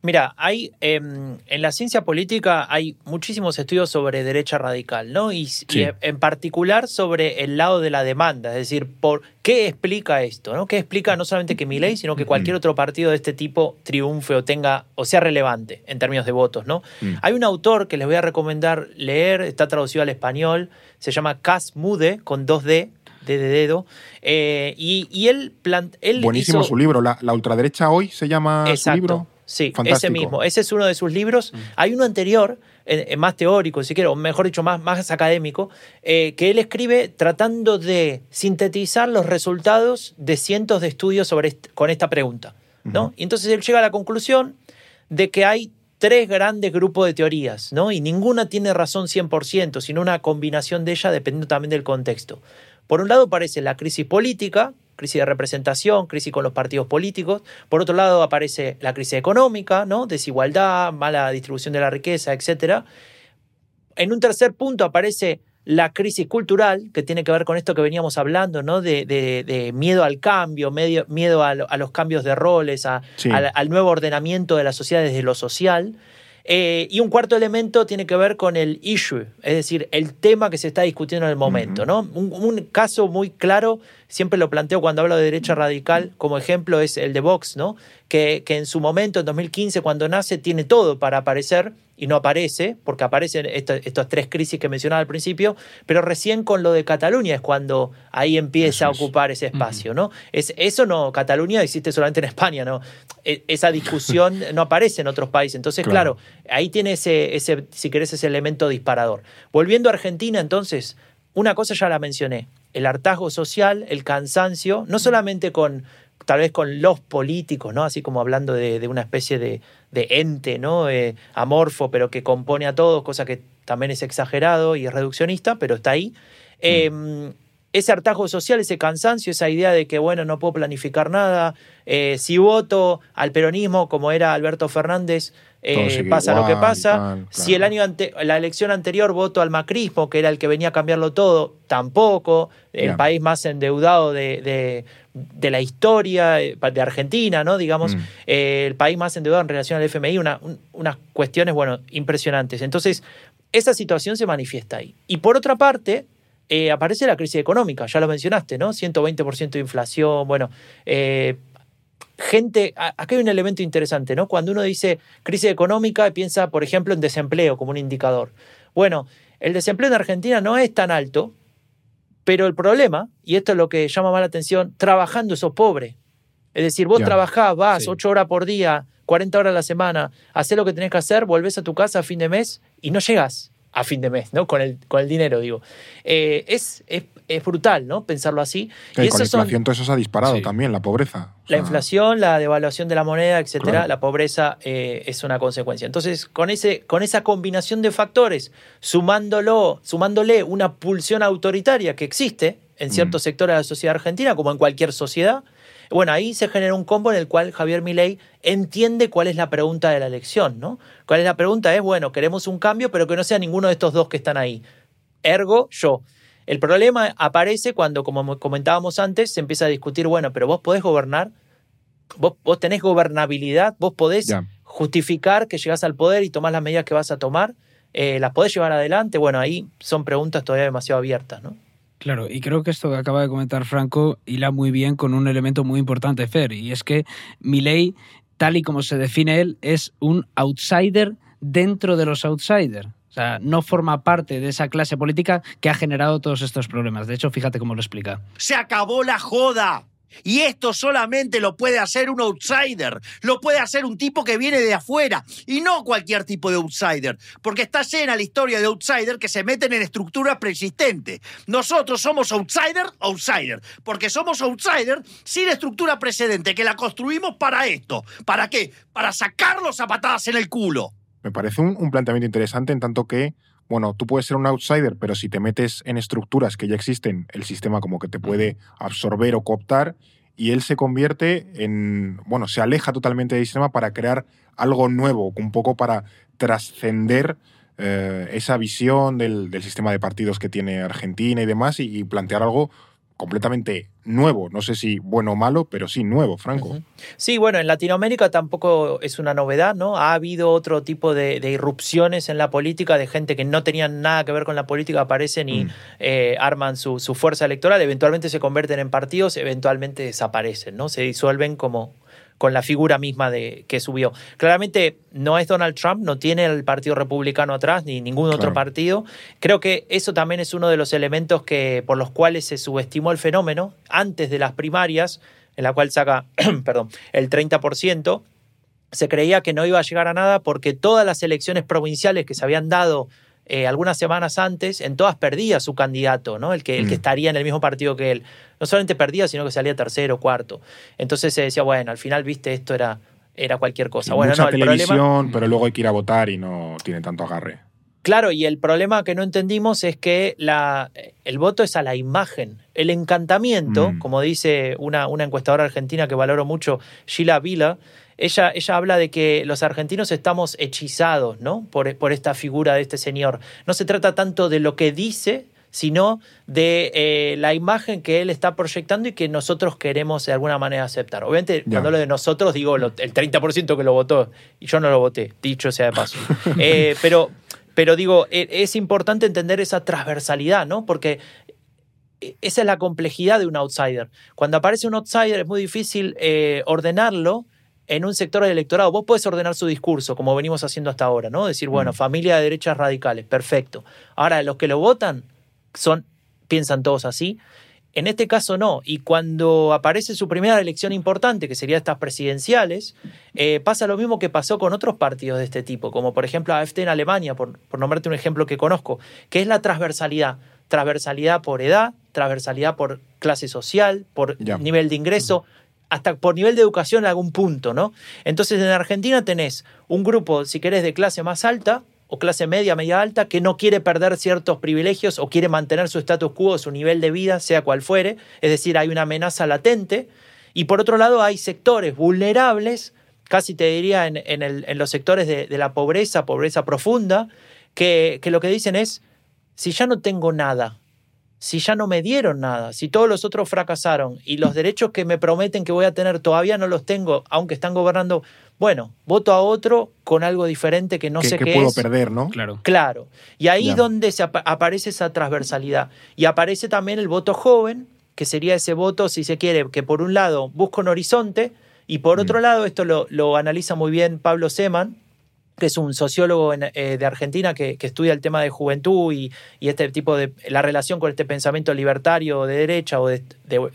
Mira, hay em, en la ciencia política hay muchísimos estudios sobre derecha radical, ¿no? Y, Sí. y en particular sobre el lado de la demanda, es decir, por qué explica esto, ¿no? ¿Qué explica no solamente que Milei, sino que cualquier otro partido de este tipo triunfe o tenga o sea relevante en términos de votos, ¿no? Mm. Hay un autor que les voy a recomendar leer, está traducido al español, se llama Cas Mude con dos D, D de dedo, eh, y, y él, plant, él Buenísimo hizo- su libro, la, la ultraderecha hoy se llama su Exacto. libro. Sí, Fantástico. ese mismo. Ese es uno de sus libros. Hay uno anterior, eh, eh, más teórico, si quiero, o mejor dicho, más, más académico, eh, que él escribe tratando de sintetizar los resultados de cientos de estudios sobre con esta pregunta. ¿no? Y entonces él llega a la conclusión de que hay tres grandes grupos de teorías, ¿no? Y ninguna tiene razón 100%, sino una combinación de ellas dependiendo también del contexto. Por un lado aparece la crisis política, crisis de representación, crisis con los partidos políticos. Por otro lado aparece la crisis económica, ¿no? Desigualdad, mala distribución de la riqueza, etc. En un tercer punto aparece la crisis cultural, que tiene que ver con esto que veníamos hablando, ¿no? De, de- de miedo al cambio, medio- miedo a, lo- a los cambios de roles, a- Sí. al, al nuevo ordenamiento de la sociedad desde lo social. Eh, y un cuarto elemento tiene que ver con el issue, es decir, el tema que se está discutiendo en el momento. ¿no? Un, un caso muy claro, siempre lo planteo cuando hablo de derecha radical, como ejemplo es el de Vox, ¿no? que, que en su momento, en 2015, cuando nace, tiene todo para aparecer y no aparece, porque aparecen estas estas tres crisis que mencionaba al principio, pero recién con lo de Cataluña es cuando ahí empieza a ocupar ese espacio. ¿no? Es, eso no, Cataluña existe solamente en España, ¿no? E- esa discusión no aparece en otros países. Entonces, Claro. claro, ahí tiene ese, ese, si querés, ese elemento disparador. Volviendo a Argentina, entonces, una cosa ya la mencioné, el hartazgo social, el cansancio, no solamente con tal vez con los políticos, ¿no? Así como hablando de, de una especie de, de ente, ¿no? Eh, amorfo, pero que compone a todos, cosa que también es exagerado y es reduccionista, pero está ahí. Eh, ese hartazgo social, ese cansancio, esa idea de que, bueno, no puedo planificar nada, eh, si voto al peronismo como era Alberto Fernández, pasa lo que igual pasa. Si el año ante, la elección anterior voto al macrismo, que era el que venía a cambiarlo todo, tampoco. El país más endeudado de, de- de la historia eh, de Argentina, ¿no? Digamos, Mm. eh, el país más endeudado en relación al FMI, una- un- unas cuestiones, bueno, impresionantes. Entonces, esa situación se manifiesta ahí. Y por otra parte, eh, aparece la crisis económica, ya lo mencionaste, ¿no? 120% de inflación, bueno, eh, gente, acá hay un elemento interesante, ¿no? Cuando uno dice crisis económica, piensa, por ejemplo, en desempleo como un indicador. Bueno, el desempleo en Argentina no es tan alto, pero el problema, y esto es lo que llama más la atención, trabajando sos pobre. Es decir, vos Ya. trabajás, vas Sí. 8 horas por día, 40 horas a la semana, haces lo que tenés que hacer, volvés a tu casa a fin de mes y no llegas a fin de mes, ¿no? Con el, con el dinero, digo. Eh, es, es, es brutal, ¿no? Pensarlo así. Que y con la son inflación todo eso se ha disparado Sí. también, la pobreza. O la inflación, la devaluación de la moneda, etcétera, Claro. la pobreza eh, es una consecuencia. Entonces, con, ese, con esa combinación de factores, sumándolo, sumándole una pulsión autoritaria que existe en ciertos sectores de la sociedad argentina, como en cualquier sociedad, bueno, ahí se genera un combo en el cual Javier Milei entiende cuál es la pregunta de la elección, ¿no? ¿Cuál es la pregunta? Es, bueno, queremos un cambio, pero que no sea ninguno de estos dos que están ahí. Ergo, yo. El problema aparece cuando, como comentábamos antes, se empieza a discutir, bueno, pero vos podés gobernar, vos, vos tenés gobernabilidad, vos podés justificar que llegás al poder y tomás las medidas que vas a tomar, eh, las podés llevar adelante. Bueno, ahí son preguntas todavía demasiado abiertas, ¿no? Claro, y creo que esto que acaba de comentar Franco hila muy bien con un elemento muy importante, Fer, y es que Milei, tal y como se define él, es un outsider dentro de los outsiders. O sea, no forma parte de esa clase política que ha generado todos estos problemas. De hecho, fíjate cómo lo explica. Se acabó la joda. Y esto solamente lo puede hacer un outsider, lo puede hacer un tipo que viene de afuera y no cualquier tipo de outsider, porque está llena la historia de outsider que se meten en estructuras preexistentes. Nosotros somos outsider, outsider, porque somos outsider sin estructura precedente, que la construimos para esto. ¿Para qué? Para sacarlos a patadas en el culo. Me parece un, un planteamiento interesante en tanto que, bueno, tú puedes ser un outsider, pero si te metes en estructuras que ya existen, el sistema como que te puede absorber o cooptar y él se convierte en, bueno, se aleja totalmente del sistema para crear algo nuevo, un poco para trascender eh, esa visión del, del sistema de partidos que tiene Argentina y demás y, y plantear algo completamente nuevo. No sé si bueno o malo, pero sí nuevo, Franco. Sí, bueno, en Latinoamérica tampoco es una novedad, ¿no? Ha habido otro tipo de, de irrupciones en la política de gente que no tenían nada que ver con la política, aparecen y Mm. eh, arman su, su fuerza electoral, eventualmente se convierten en partidos, eventualmente desaparecen, ¿no? Se disuelven como con la figura misma de que subió. Claramente no es Donald Trump, no tiene el Partido Republicano atrás ni ningún otro Claro. partido. Creo que eso también es uno de los elementos que por los cuales se subestimó el fenómeno antes de las primarias, en la cual saca, perdón, el 30%. Se creía que no iba a llegar a nada porque todas las elecciones provinciales que se habían dado eh, algunas semanas antes, en todas perdía su candidato, ¿no? El que, el que Mm. estaría en el mismo partido que él. No solamente perdía, sino que salía tercero, cuarto. Entonces se decía, bueno, al final, viste, esto era, era cualquier cosa. Bueno, mucha no, el televisión, problema. pero luego hay que ir a votar y no tiene tanto agarre. Claro, y el problema que no entendimos es que la, el voto es a la imagen. El encantamiento, Mm. como dice una, una encuestadora argentina que valoro mucho, Sheila Vila, ella, ella habla de que los argentinos estamos hechizados ¿no? por, por esta figura de este señor. No se trata tanto de lo que dice, sino de eh, la imagen que él está proyectando y que nosotros queremos de alguna manera aceptar. Obviamente, cuando hablo de nosotros, digo lo- el 30% que lo votó, y yo no lo voté, dicho sea de paso. Eh, pero, pero digo, e- es importante entender esa transversalidad, ¿no? Porque e, esa es la complejidad de un outsider. Cuando aparece un outsider es muy difícil eh, ordenarlo en un sector del electorado. Vos podés ordenar su discurso, como venimos haciendo hasta ahora, ¿no? Decir, bueno, Mm. familia de derechas radicales, perfecto. Ahora, los que lo votan son, piensan todos así. En este caso no. Y cuando aparece su primera elección importante, que sería estas presidenciales, eh, pasa lo mismo que pasó con otros partidos de este tipo, como por ejemplo AFT en Alemania, por, por nombrarte un ejemplo que conozco, que es la transversalidad. Transversalidad por edad, transversalidad por clase social, por nivel de ingreso, hasta por nivel de educación en algún punto, ¿no? Entonces en Argentina tenés un grupo, si querés, de clase más alta, o clase media, media alta, que no quiere perder ciertos privilegios o quiere mantener su status quo, su nivel de vida, sea cual fuere. Es decir, hay una amenaza latente. Y por otro lado, hay sectores vulnerables, casi te diría en, los sectores de, la pobreza, pobreza profunda, que lo que dicen es, si ya no tengo nada, si ya no me dieron nada, si todos los otros fracasaron y los derechos que me prometen que voy a tener todavía no los tengo, aunque están gobernando, bueno, voto a otro con algo diferente que no ¿Qué, sé qué qué puedo es. perder, no? Claro. Claro. Y ahí Ya. donde se apa- aparece esa transversalidad. Y aparece también el voto joven, que sería ese voto, si se quiere, que por un lado busca un horizonte y por otro lado, esto lo, lo analiza muy bien Pablo Seman, que es un sociólogo en- eh, de Argentina que, que estudia el tema de juventud y, y este tipo de la relación con este pensamiento libertario de derecha o de, de-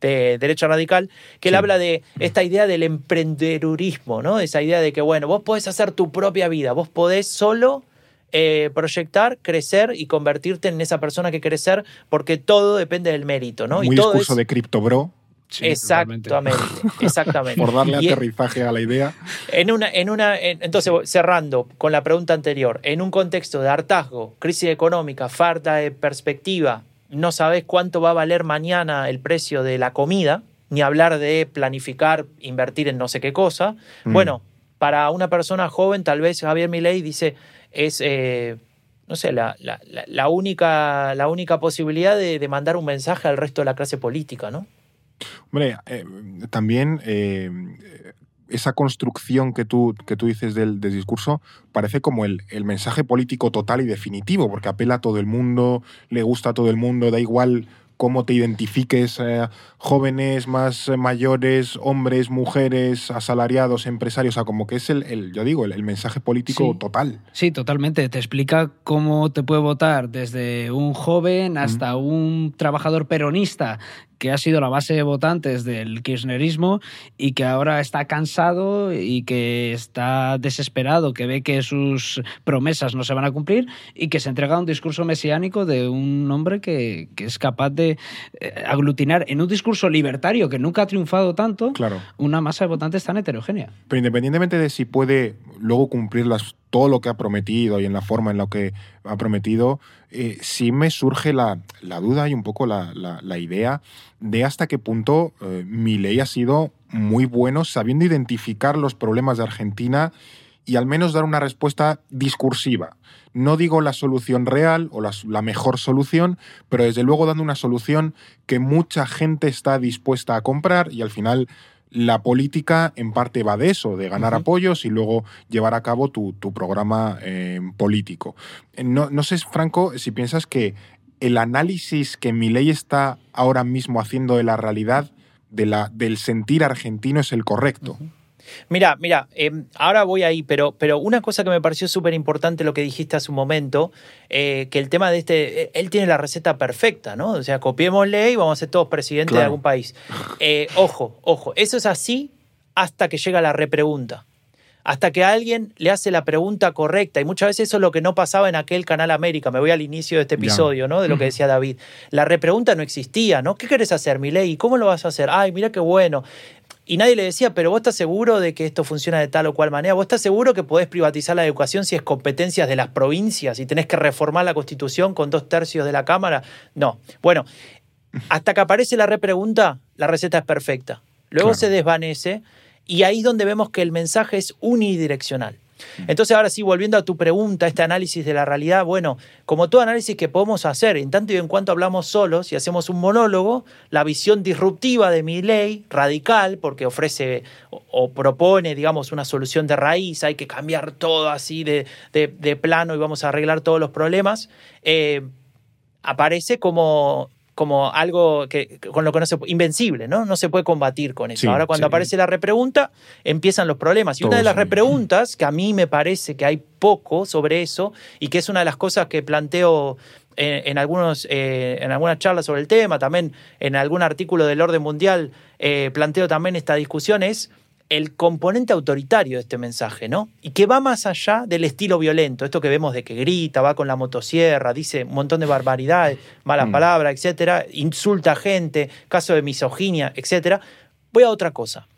de derecha radical, que él habla de esta idea del emprendedurismo, ¿no? Esa idea de que, bueno, vos podés hacer tu propia vida, vos podés solo eh, proyectar, crecer y convertirte en esa persona que querés ser, porque todo depende del mérito, ¿no? Muy y todo discurso es- de Crypto Bro, exactamente, exactamente. por darle Y- aterrizaje a la idea. en una, en una, en- entonces, cerrando con la pregunta anterior, en un contexto de hartazgo, crisis económica, falta de perspectiva, no sabes cuánto va a valer mañana el precio de la comida, ni hablar de planificar, invertir en no sé qué cosa. Mm. Bueno, para una persona joven, tal vez Javier Milei dice, es, eh, no sé, la, la- la- la única, la única posibilidad de, de mandar un mensaje al resto de la clase política, ¿no? Hombre, eh, también eh, esa construcción que tú, que tú dices del, del discurso parece como el, el mensaje político total y definitivo, porque apela a todo el mundo, le gusta a todo el mundo, da igual cómo te identifiques, eh, jóvenes, más mayores, hombres, mujeres, asalariados, empresarios, o sea, como que es el, el- yo digo, el, el mensaje político Sí. total. Sí, totalmente. Te explica cómo te puede votar desde un joven hasta un trabajador peronista que ha sido la base de votantes del kirchnerismo y que ahora está cansado y que está desesperado, que ve que sus promesas no se van a cumplir y que se entrega a un discurso mesiánico de un hombre que, que es capaz de eh, aglutinar en un discurso libertario que nunca ha triunfado tanto Claro. una masa de votantes tan heterogénea. Pero independientemente de si puede luego cumplir las- todo lo que ha prometido y en la forma en la que ha prometido, eh, sí me surge la, la duda y un poco la, la- idea de hasta qué punto eh, Milei ha sido muy bueno sabiendo identificar los problemas de Argentina y al menos dar una respuesta discursiva. No digo la solución real o la, la mejor solución, pero desde luego dando una solución que mucha gente está dispuesta a comprar y al final la política en parte va de eso, de ganar apoyos y luego llevar a cabo tu, tu programa eh, político. Eh, No, no sé, Franco, si piensas que el análisis que Milei está ahora mismo haciendo de la realidad, de la, del sentir argentino, es el correcto. Mira, mira, eh, ahora voy ahí, pero, pero una cosa que me pareció súper importante lo que dijiste hace un momento, eh, que el tema de este, eh, él tiene la receta perfecta, ¿no? O sea, copiémosle y vamos a ser todos presidentes de algún país. Eh, ojo, ojo, eso es así hasta que llega la repregunta. Hasta que alguien le hace la pregunta correcta. Y muchas veces eso es lo que no pasaba en aquel Canal América. Me voy al inicio de este episodio, ¿no? De lo que decía David. La repregunta no existía, ¿no? ¿Qué querés hacer, Milei? ¿Cómo lo vas a hacer? Ay, mira qué bueno. Y nadie le decía, pero vos estás seguro de que esto funciona de tal o cual manera. ¿Vos estás seguro que podés privatizar la educación si es competencias de las provincias y tenés que reformar la constitución con dos tercios de la Cámara? No. Bueno, hasta que aparece la repregunta, la receta es perfecta. Luego Claro. se desvanece y ahí es donde vemos que el mensaje es unidireccional. Entonces, ahora sí, volviendo a tu pregunta, este análisis de la realidad, bueno, como todo análisis que podemos hacer, en tanto y en cuanto hablamos solos y hacemos un monólogo, la visión disruptiva de mi ley, radical, porque ofrece o, propone, digamos, una solución de raíz, hay que cambiar todo así de plano y vamos a arreglar todos los problemas, eh, aparece como, como algo que, con lo que no se puede- invencible, ¿no? No se puede combatir con eso. Sí, Ahora cuando sí. aparece la repregunta, empiezan los problemas. Y una de las repreguntas, que a mí me parece que hay poco sobre eso, y que es una de las cosas que planteo en, en algunos, eh, en algunas charlas sobre el tema, también en algún artículo del orden mundial, eh, planteo también esta discusión, es el componente autoritario de este mensaje, ¿no? Y que va más allá del estilo violento, esto que vemos de que grita, va con la motosierra, dice un montón de barbaridades, malas Mm. palabras, etcétera, insulta a gente, caso de misoginia, etcétera. Voy a otra cosa.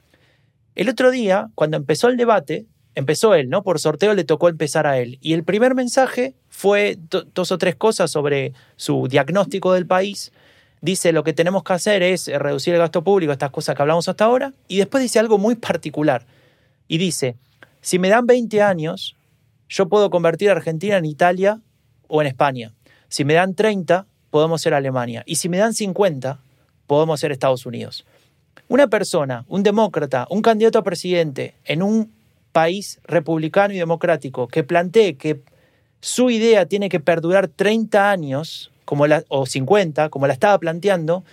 El otro día, cuando empezó el debate, empezó él, ¿no? Por sorteo le tocó empezar a él. Y el primer mensaje fue do- dos o tres cosas sobre su diagnóstico del país. Dice, lo que tenemos que hacer es eh, reducir el gasto público, estas cosas que hablamos hasta ahora. Y después dice algo muy particular. Y dice, si me dan 20 años, yo puedo convertir a Argentina en Italia o en España. Si me dan 30, podemos ser Alemania. Y si me dan 50, podemos ser Estados Unidos. Una persona, un demócrata, un candidato a presidente en un país republicano y democrático que plantee que su idea tiene que perdurar 30 años como la, o 50, como la estaba planteando,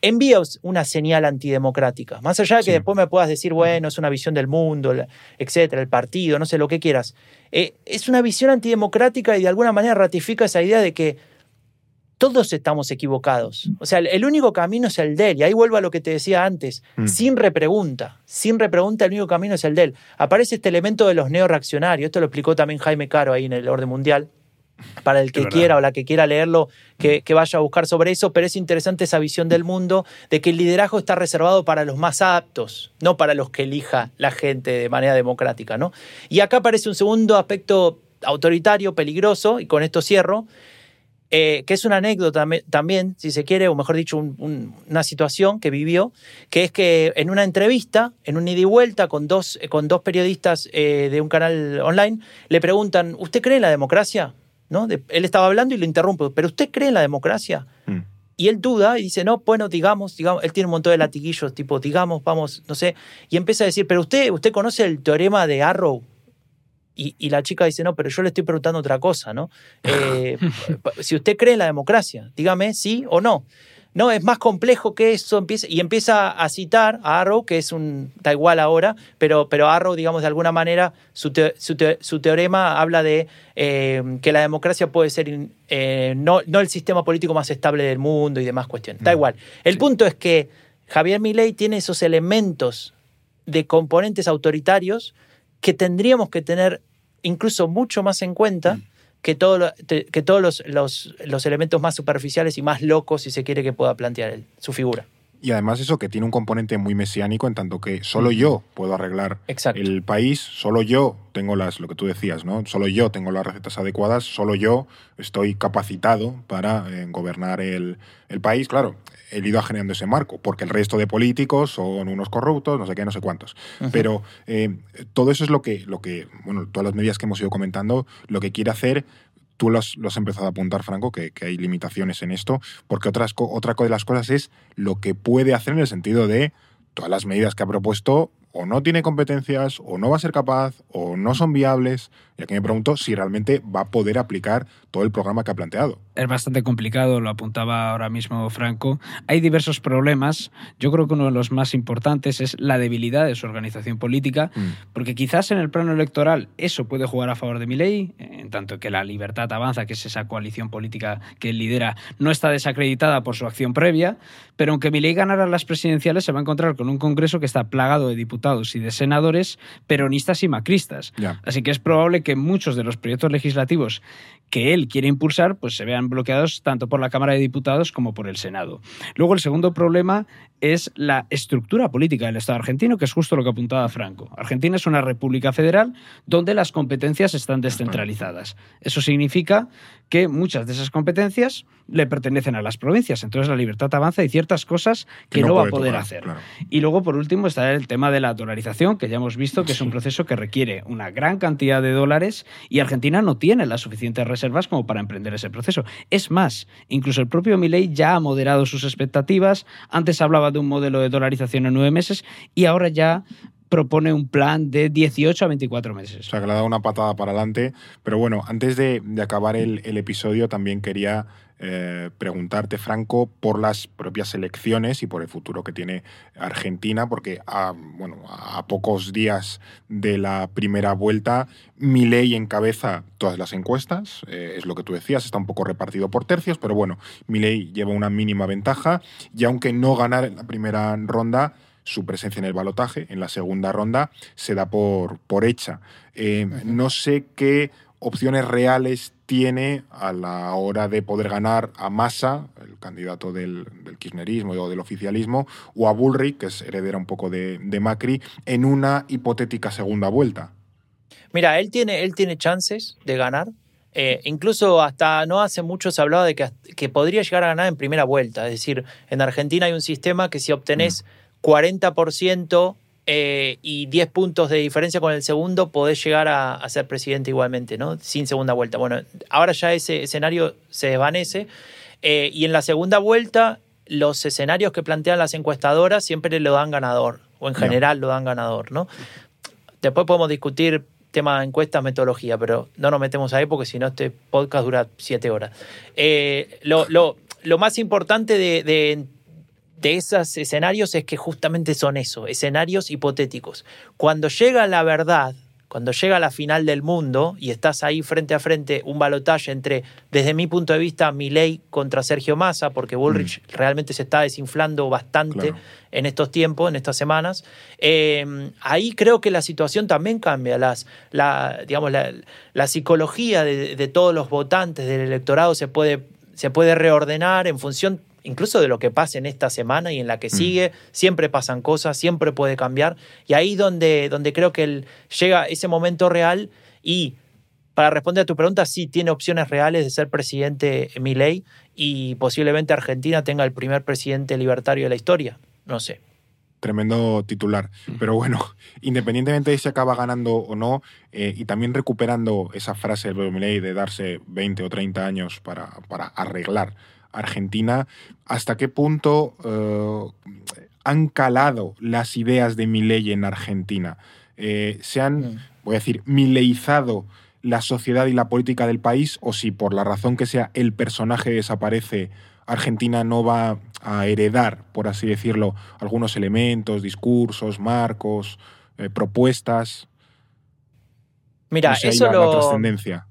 envía una señal antidemocrática. Más allá de que después me puedas decir, bueno, es una visión del mundo, etcétera, el partido, no sé lo que quieras. Eh, es una visión antidemocrática y de alguna manera ratifica esa idea de que todos estamos equivocados. O sea, el, el único camino es el de él. Y ahí vuelvo a lo que te decía antes. Mm. Sin repregunta. Sin repregunta, el único camino es el de él. Aparece este elemento de los neoreaccionarios. Esto lo explicó también Jaime Caro ahí en el orden mundial. Para el que quiera o la que quiera leerlo, que, que vaya a buscar sobre eso. Pero es interesante esa visión del mundo de que el liderazgo está reservado para los más aptos, no para los que elija la gente de manera democrática. ¿no? Y acá aparece un segundo aspecto autoritario, peligroso, y con esto cierro, eh, que es una anécdota también, si se quiere, o mejor dicho, un- un- una situación que vivió, que es que en una entrevista, en un ida y vuelta con dos, eh, con dos periodistas eh, de un canal online, le preguntan, ¿usted cree en la democracia? ¿No? De- él estaba hablando y lo interrumpe, ¿pero usted cree en la democracia? Mm. Y él duda y dice, no, bueno, digamos, digamos, él tiene un montón de latiguillos, tipo, digamos, vamos, no sé, y empieza a decir, pero usted, usted conoce el teorema de Arrow. Y, y la chica dice, no, pero yo le estoy preguntando otra cosa, ¿no? Eh, si usted cree en la democracia, dígame sí o no. No, es más complejo que eso. Y empieza a citar a Arrow, que es un. da igual ahora, pero, pero Arrow, digamos, de alguna manera, su, te- su, te- su teorema habla de eh, que la democracia puede ser eh, no, no el sistema político más estable del mundo y demás cuestiones. Da igual. El punto es que Javier Milei tiene esos elementos de componentes autoritarios que tendríamos que tener incluso mucho más en cuenta que, todo que todos los, los- los elementos más superficiales y más locos, si se quiere, que pueda plantear él, su figura. Y además eso que tiene un componente muy mesiánico en tanto que solo yo puedo arreglar el país, solo yo tengo las, lo que tú decías, ¿no? Solo yo tengo las recetas adecuadas, solo yo estoy capacitado para eh, gobernar el, el país. Claro, he ido generando ese marco, porque el resto de políticos son unos corruptos, no sé qué, no sé cuántos. Pero eh, todo eso es lo que, lo que, bueno, todas las medidas que hemos ido comentando, lo que quiere hacer tú lo has, lo has empezado a apuntar, Franco, que, hay limitaciones en esto, porque otras, otra de las cosas es lo que puede hacer en el sentido de todas las medidas que ha propuesto o no tiene competencias, o no va a ser capaz, o no son viables. Y aquí me pregunto si realmente va a poder aplicar todo el programa que ha planteado. Es bastante complicado, lo apuntaba ahora mismo Franco. Hay diversos problemas. Yo creo que uno de los más importantes es la debilidad de su organización política, porque quizás en el plano electoral eso puede jugar a favor de Milei, en tanto que la Libertad Avanza, que es esa coalición política que él lidera, no está desacreditada por su acción previa, pero aunque Milei ganara las presidenciales se va a encontrar con un Congreso que está plagado de diputados y de senadores peronistas y macristas. Así que es probable que muchos de los proyectos legislativos que él quiere impulsar pues se vean bloqueados tanto por la Cámara de Diputados como por el Senado. Luego el segundo problema es la estructura política del Estado argentino, que es justo lo que apuntaba Franco. Argentina es una república federal donde las competencias están descentralizadas. Eso significa que muchas de esas competencias le pertenecen a las provincias. Entonces la libertad avanza y ciertas cosas que, no, va a poder tocar, hacer. claro. Y luego, por último, está el tema de la dolarización, que ya hemos visto que es un proceso que requiere una gran cantidad de dólares y Argentina no tiene las suficientes reservas como para emprender ese proceso. Es más, incluso el propio Milei ya ha moderado sus expectativas. Antes hablaba de un modelo de dolarización en nueve meses y ahora ya propone un plan de 18 a 24 meses. O sea, que le ha dado una patada para adelante. Pero bueno, antes de, acabar el, el episodio, también quería eh, preguntarte, Franco, por las propias elecciones y por el futuro que tiene Argentina, porque a, bueno, a pocos días de la primera vuelta, Milei encabeza todas las encuestas, eh, es lo que tú decías, está un poco repartido por tercios, pero bueno, Milei lleva una mínima ventaja y aunque no ganar en la primera ronda, su presencia en el balotaje, en la segunda ronda, se da por, por hecha. Eh, No sé qué opciones reales tiene a la hora de poder ganar a Massa, el candidato del, del kirchnerismo o del oficialismo, o a Bullrich, que es heredera un poco de, de Macri, en una hipotética segunda vuelta. Mira, él tiene, él tiene chances de ganar. Eh, incluso hasta no hace mucho se hablaba de que, que podría llegar a ganar en primera vuelta. Es decir, en Argentina hay un sistema que si obtenés 40% eh, y 10 puntos de diferencia con el segundo, podés llegar a, a ser presidente igualmente, ¿no? Sin segunda vuelta. Bueno, ahora ya ese escenario se desvanece. Eh, y en la segunda vuelta, los escenarios que plantean las encuestadoras siempre lo dan ganador, o en general lo dan ganador, ¿no? Después podemos discutir tema de encuestas, metodología, pero no nos metemos ahí porque si no este podcast dura siete horas. Eh, lo, lo- lo más importante de, de- de esos escenarios es que justamente son eso, escenarios hipotéticos. Cuando llega la verdad, cuando llega la final del mundo y estás ahí frente a frente, un balotaje entre, desde mi punto de vista, Milei contra Sergio Massa, porque Bullrich realmente se está desinflando bastante Claro. en estos tiempos, en estas semanas. Eh, ahí creo que la situación también cambia. Las, la, digamos, la, la psicología de, de todos los votantes del electorado se puede, se puede reordenar en función incluso de lo que pase en esta semana y en la que sigue. Siempre pasan cosas, siempre puede cambiar. Y ahí donde, donde creo que el- llega ese momento real y para responder a tu pregunta, sí tiene opciones reales de ser presidente Milei y posiblemente Argentina tenga el primer presidente libertario de la historia. No sé. Tremendo titular. Pero bueno, independientemente de si acaba ganando o no, eh, y también recuperando esa frase del Pedro Milei de darse 20 o 30 años para, para arreglar Argentina, ¿hasta qué punto eh, han calado las ideas de Milei en Argentina? Eh, ¿Se han, voy a decir, mileizado la sociedad y la política del país? ¿O si por la razón que sea el personaje desaparece, Argentina no va a heredar, por así decirlo, algunos elementos, discursos, marcos, eh, propuestas? Mira, No sé ahí eso la- lo. trascendencia.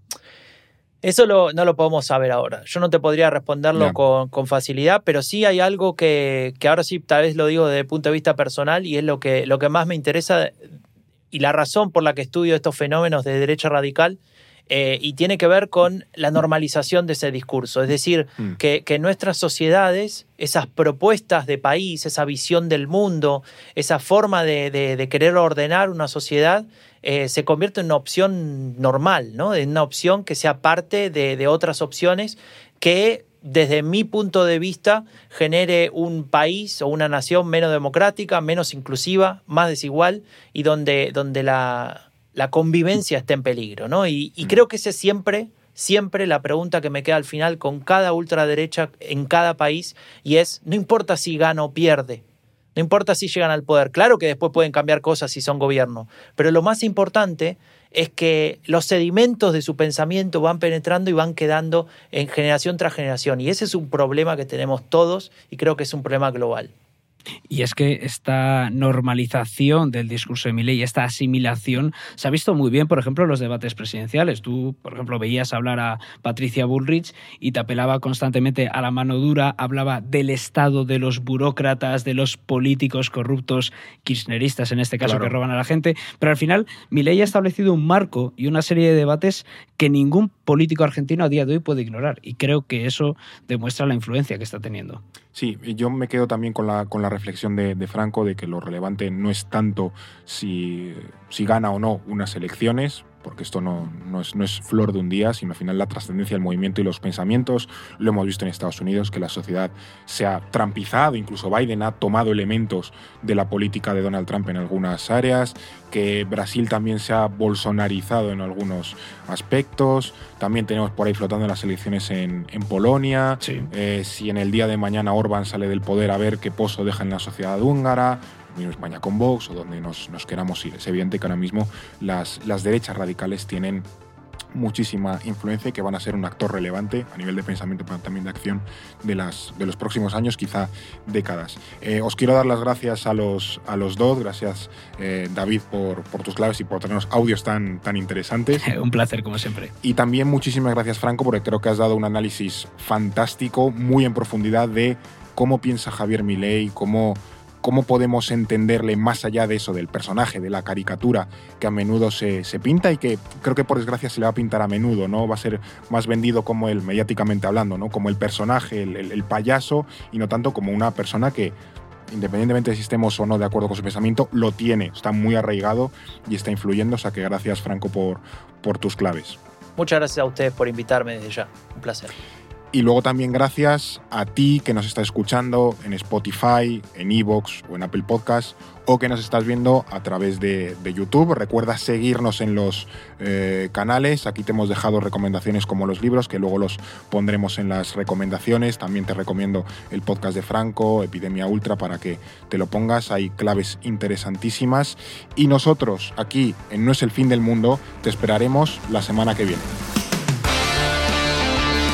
Eso lo- no lo podemos saber ahora. Yo no te podría responderlo con, con facilidad, pero sí hay algo que, que ahora sí tal vez lo digo desde el punto de vista personal y es lo que, lo que más me interesa y la razón por la que estudio estos fenómenos de derecha radical eh, y tiene que ver con la normalización de ese discurso. Es decir, Mm. que, que nuestras sociedades, esas propuestas de país, esa visión del mundo, esa forma de, de- de querer ordenar una sociedad, eh, se convierte en una opción normal, ¿no? En una opción que sea parte de, de otras opciones que desde mi punto de vista genere un país o una nación menos democrática, menos inclusiva, más desigual y donde, donde la, la convivencia esté en peligro, ¿no? Y, y creo que esa es siempre, siempre la pregunta que me queda al final con cada ultraderecha en cada país y es, no importa si gana o pierde, no importa si llegan al poder, claro que después pueden cambiar cosas si son gobierno, pero lo más importante es que los sedimentos de su pensamiento van penetrando y van quedando en generación tras generación. Y ese es un problema que tenemos todos y creo que es un problema global. Y es que esta normalización del discurso de Milei, esta asimilación, se ha visto muy bien, por ejemplo, en los debates presidenciales. Tú, por ejemplo, veías hablar a Patricia Bullrich y te apelaba constantemente a la mano dura, hablaba del estado de los burócratas, de los políticos corruptos, kirchneristas en este caso, Claro. que roban a la gente. Pero al final, Milei ha establecido un marco y una serie de debates que ningún político argentino a día de hoy puede ignorar. Y creo que eso demuestra la influencia que está teniendo. Sí, yo me quedo también con la, con la reflexión de, Franco de que lo relevante no es tanto si, si gana o no unas elecciones, porque esto no, no, es, no es flor de un día, sino al final la trascendencia del movimiento y los pensamientos. Lo hemos visto en Estados Unidos, que la sociedad se ha trampizado, incluso Biden ha tomado elementos de la política de Donald Trump en algunas áreas, que Brasil también se ha bolsonarizado en algunos aspectos, también tenemos por ahí flotando las elecciones en, en Polonia, Eh, si en el día de mañana Orban sale del poder a ver qué pozo deja en la sociedad húngara, España con Vox o donde nos, nos queramos ir. Es evidente que ahora mismo las, las derechas radicales tienen muchísima influencia y que van a ser un actor relevante a nivel de pensamiento, pero también de acción de, las, de los próximos años, quizá décadas. Eh, os quiero dar las gracias a los, a los dos, gracias eh, David por, por tus claves y por tenernos audios tan, tan interesantes. un placer, como siempre. Y también muchísimas gracias Franco porque creo que has dado un análisis fantástico, muy en profundidad de cómo piensa Javier Milei, cómo cómo podemos entenderle más allá de eso, del personaje, de la caricatura que a menudo se, se, pinta y que creo que por desgracia se le va a pintar a menudo, ¿no? Va a ser más vendido como el, mediáticamente hablando, ¿no? Como el personaje, el, el, el payaso y no tanto como una persona que independientemente de si estemos o no de acuerdo con su pensamiento, lo tiene, está muy arraigado y está influyendo. O sea que gracias, Franco, por, por tus claves. Muchas gracias a ustedes por invitarme desde ya. Un placer. Y luego también gracias a ti que nos estás escuchando en Spotify, en Evox o en Apple Podcast o que nos estás viendo a través de, YouTube. Recuerda seguirnos en los eh, canales. Aquí te hemos dejado recomendaciones como los libros, que luego los pondremos en las recomendaciones. También te recomiendo el podcast de Franco, Epidemia Ultra, para que te lo pongas. Hay claves interesantísimas. Y nosotros aquí en No es el fin del mundo te esperaremos la semana que viene.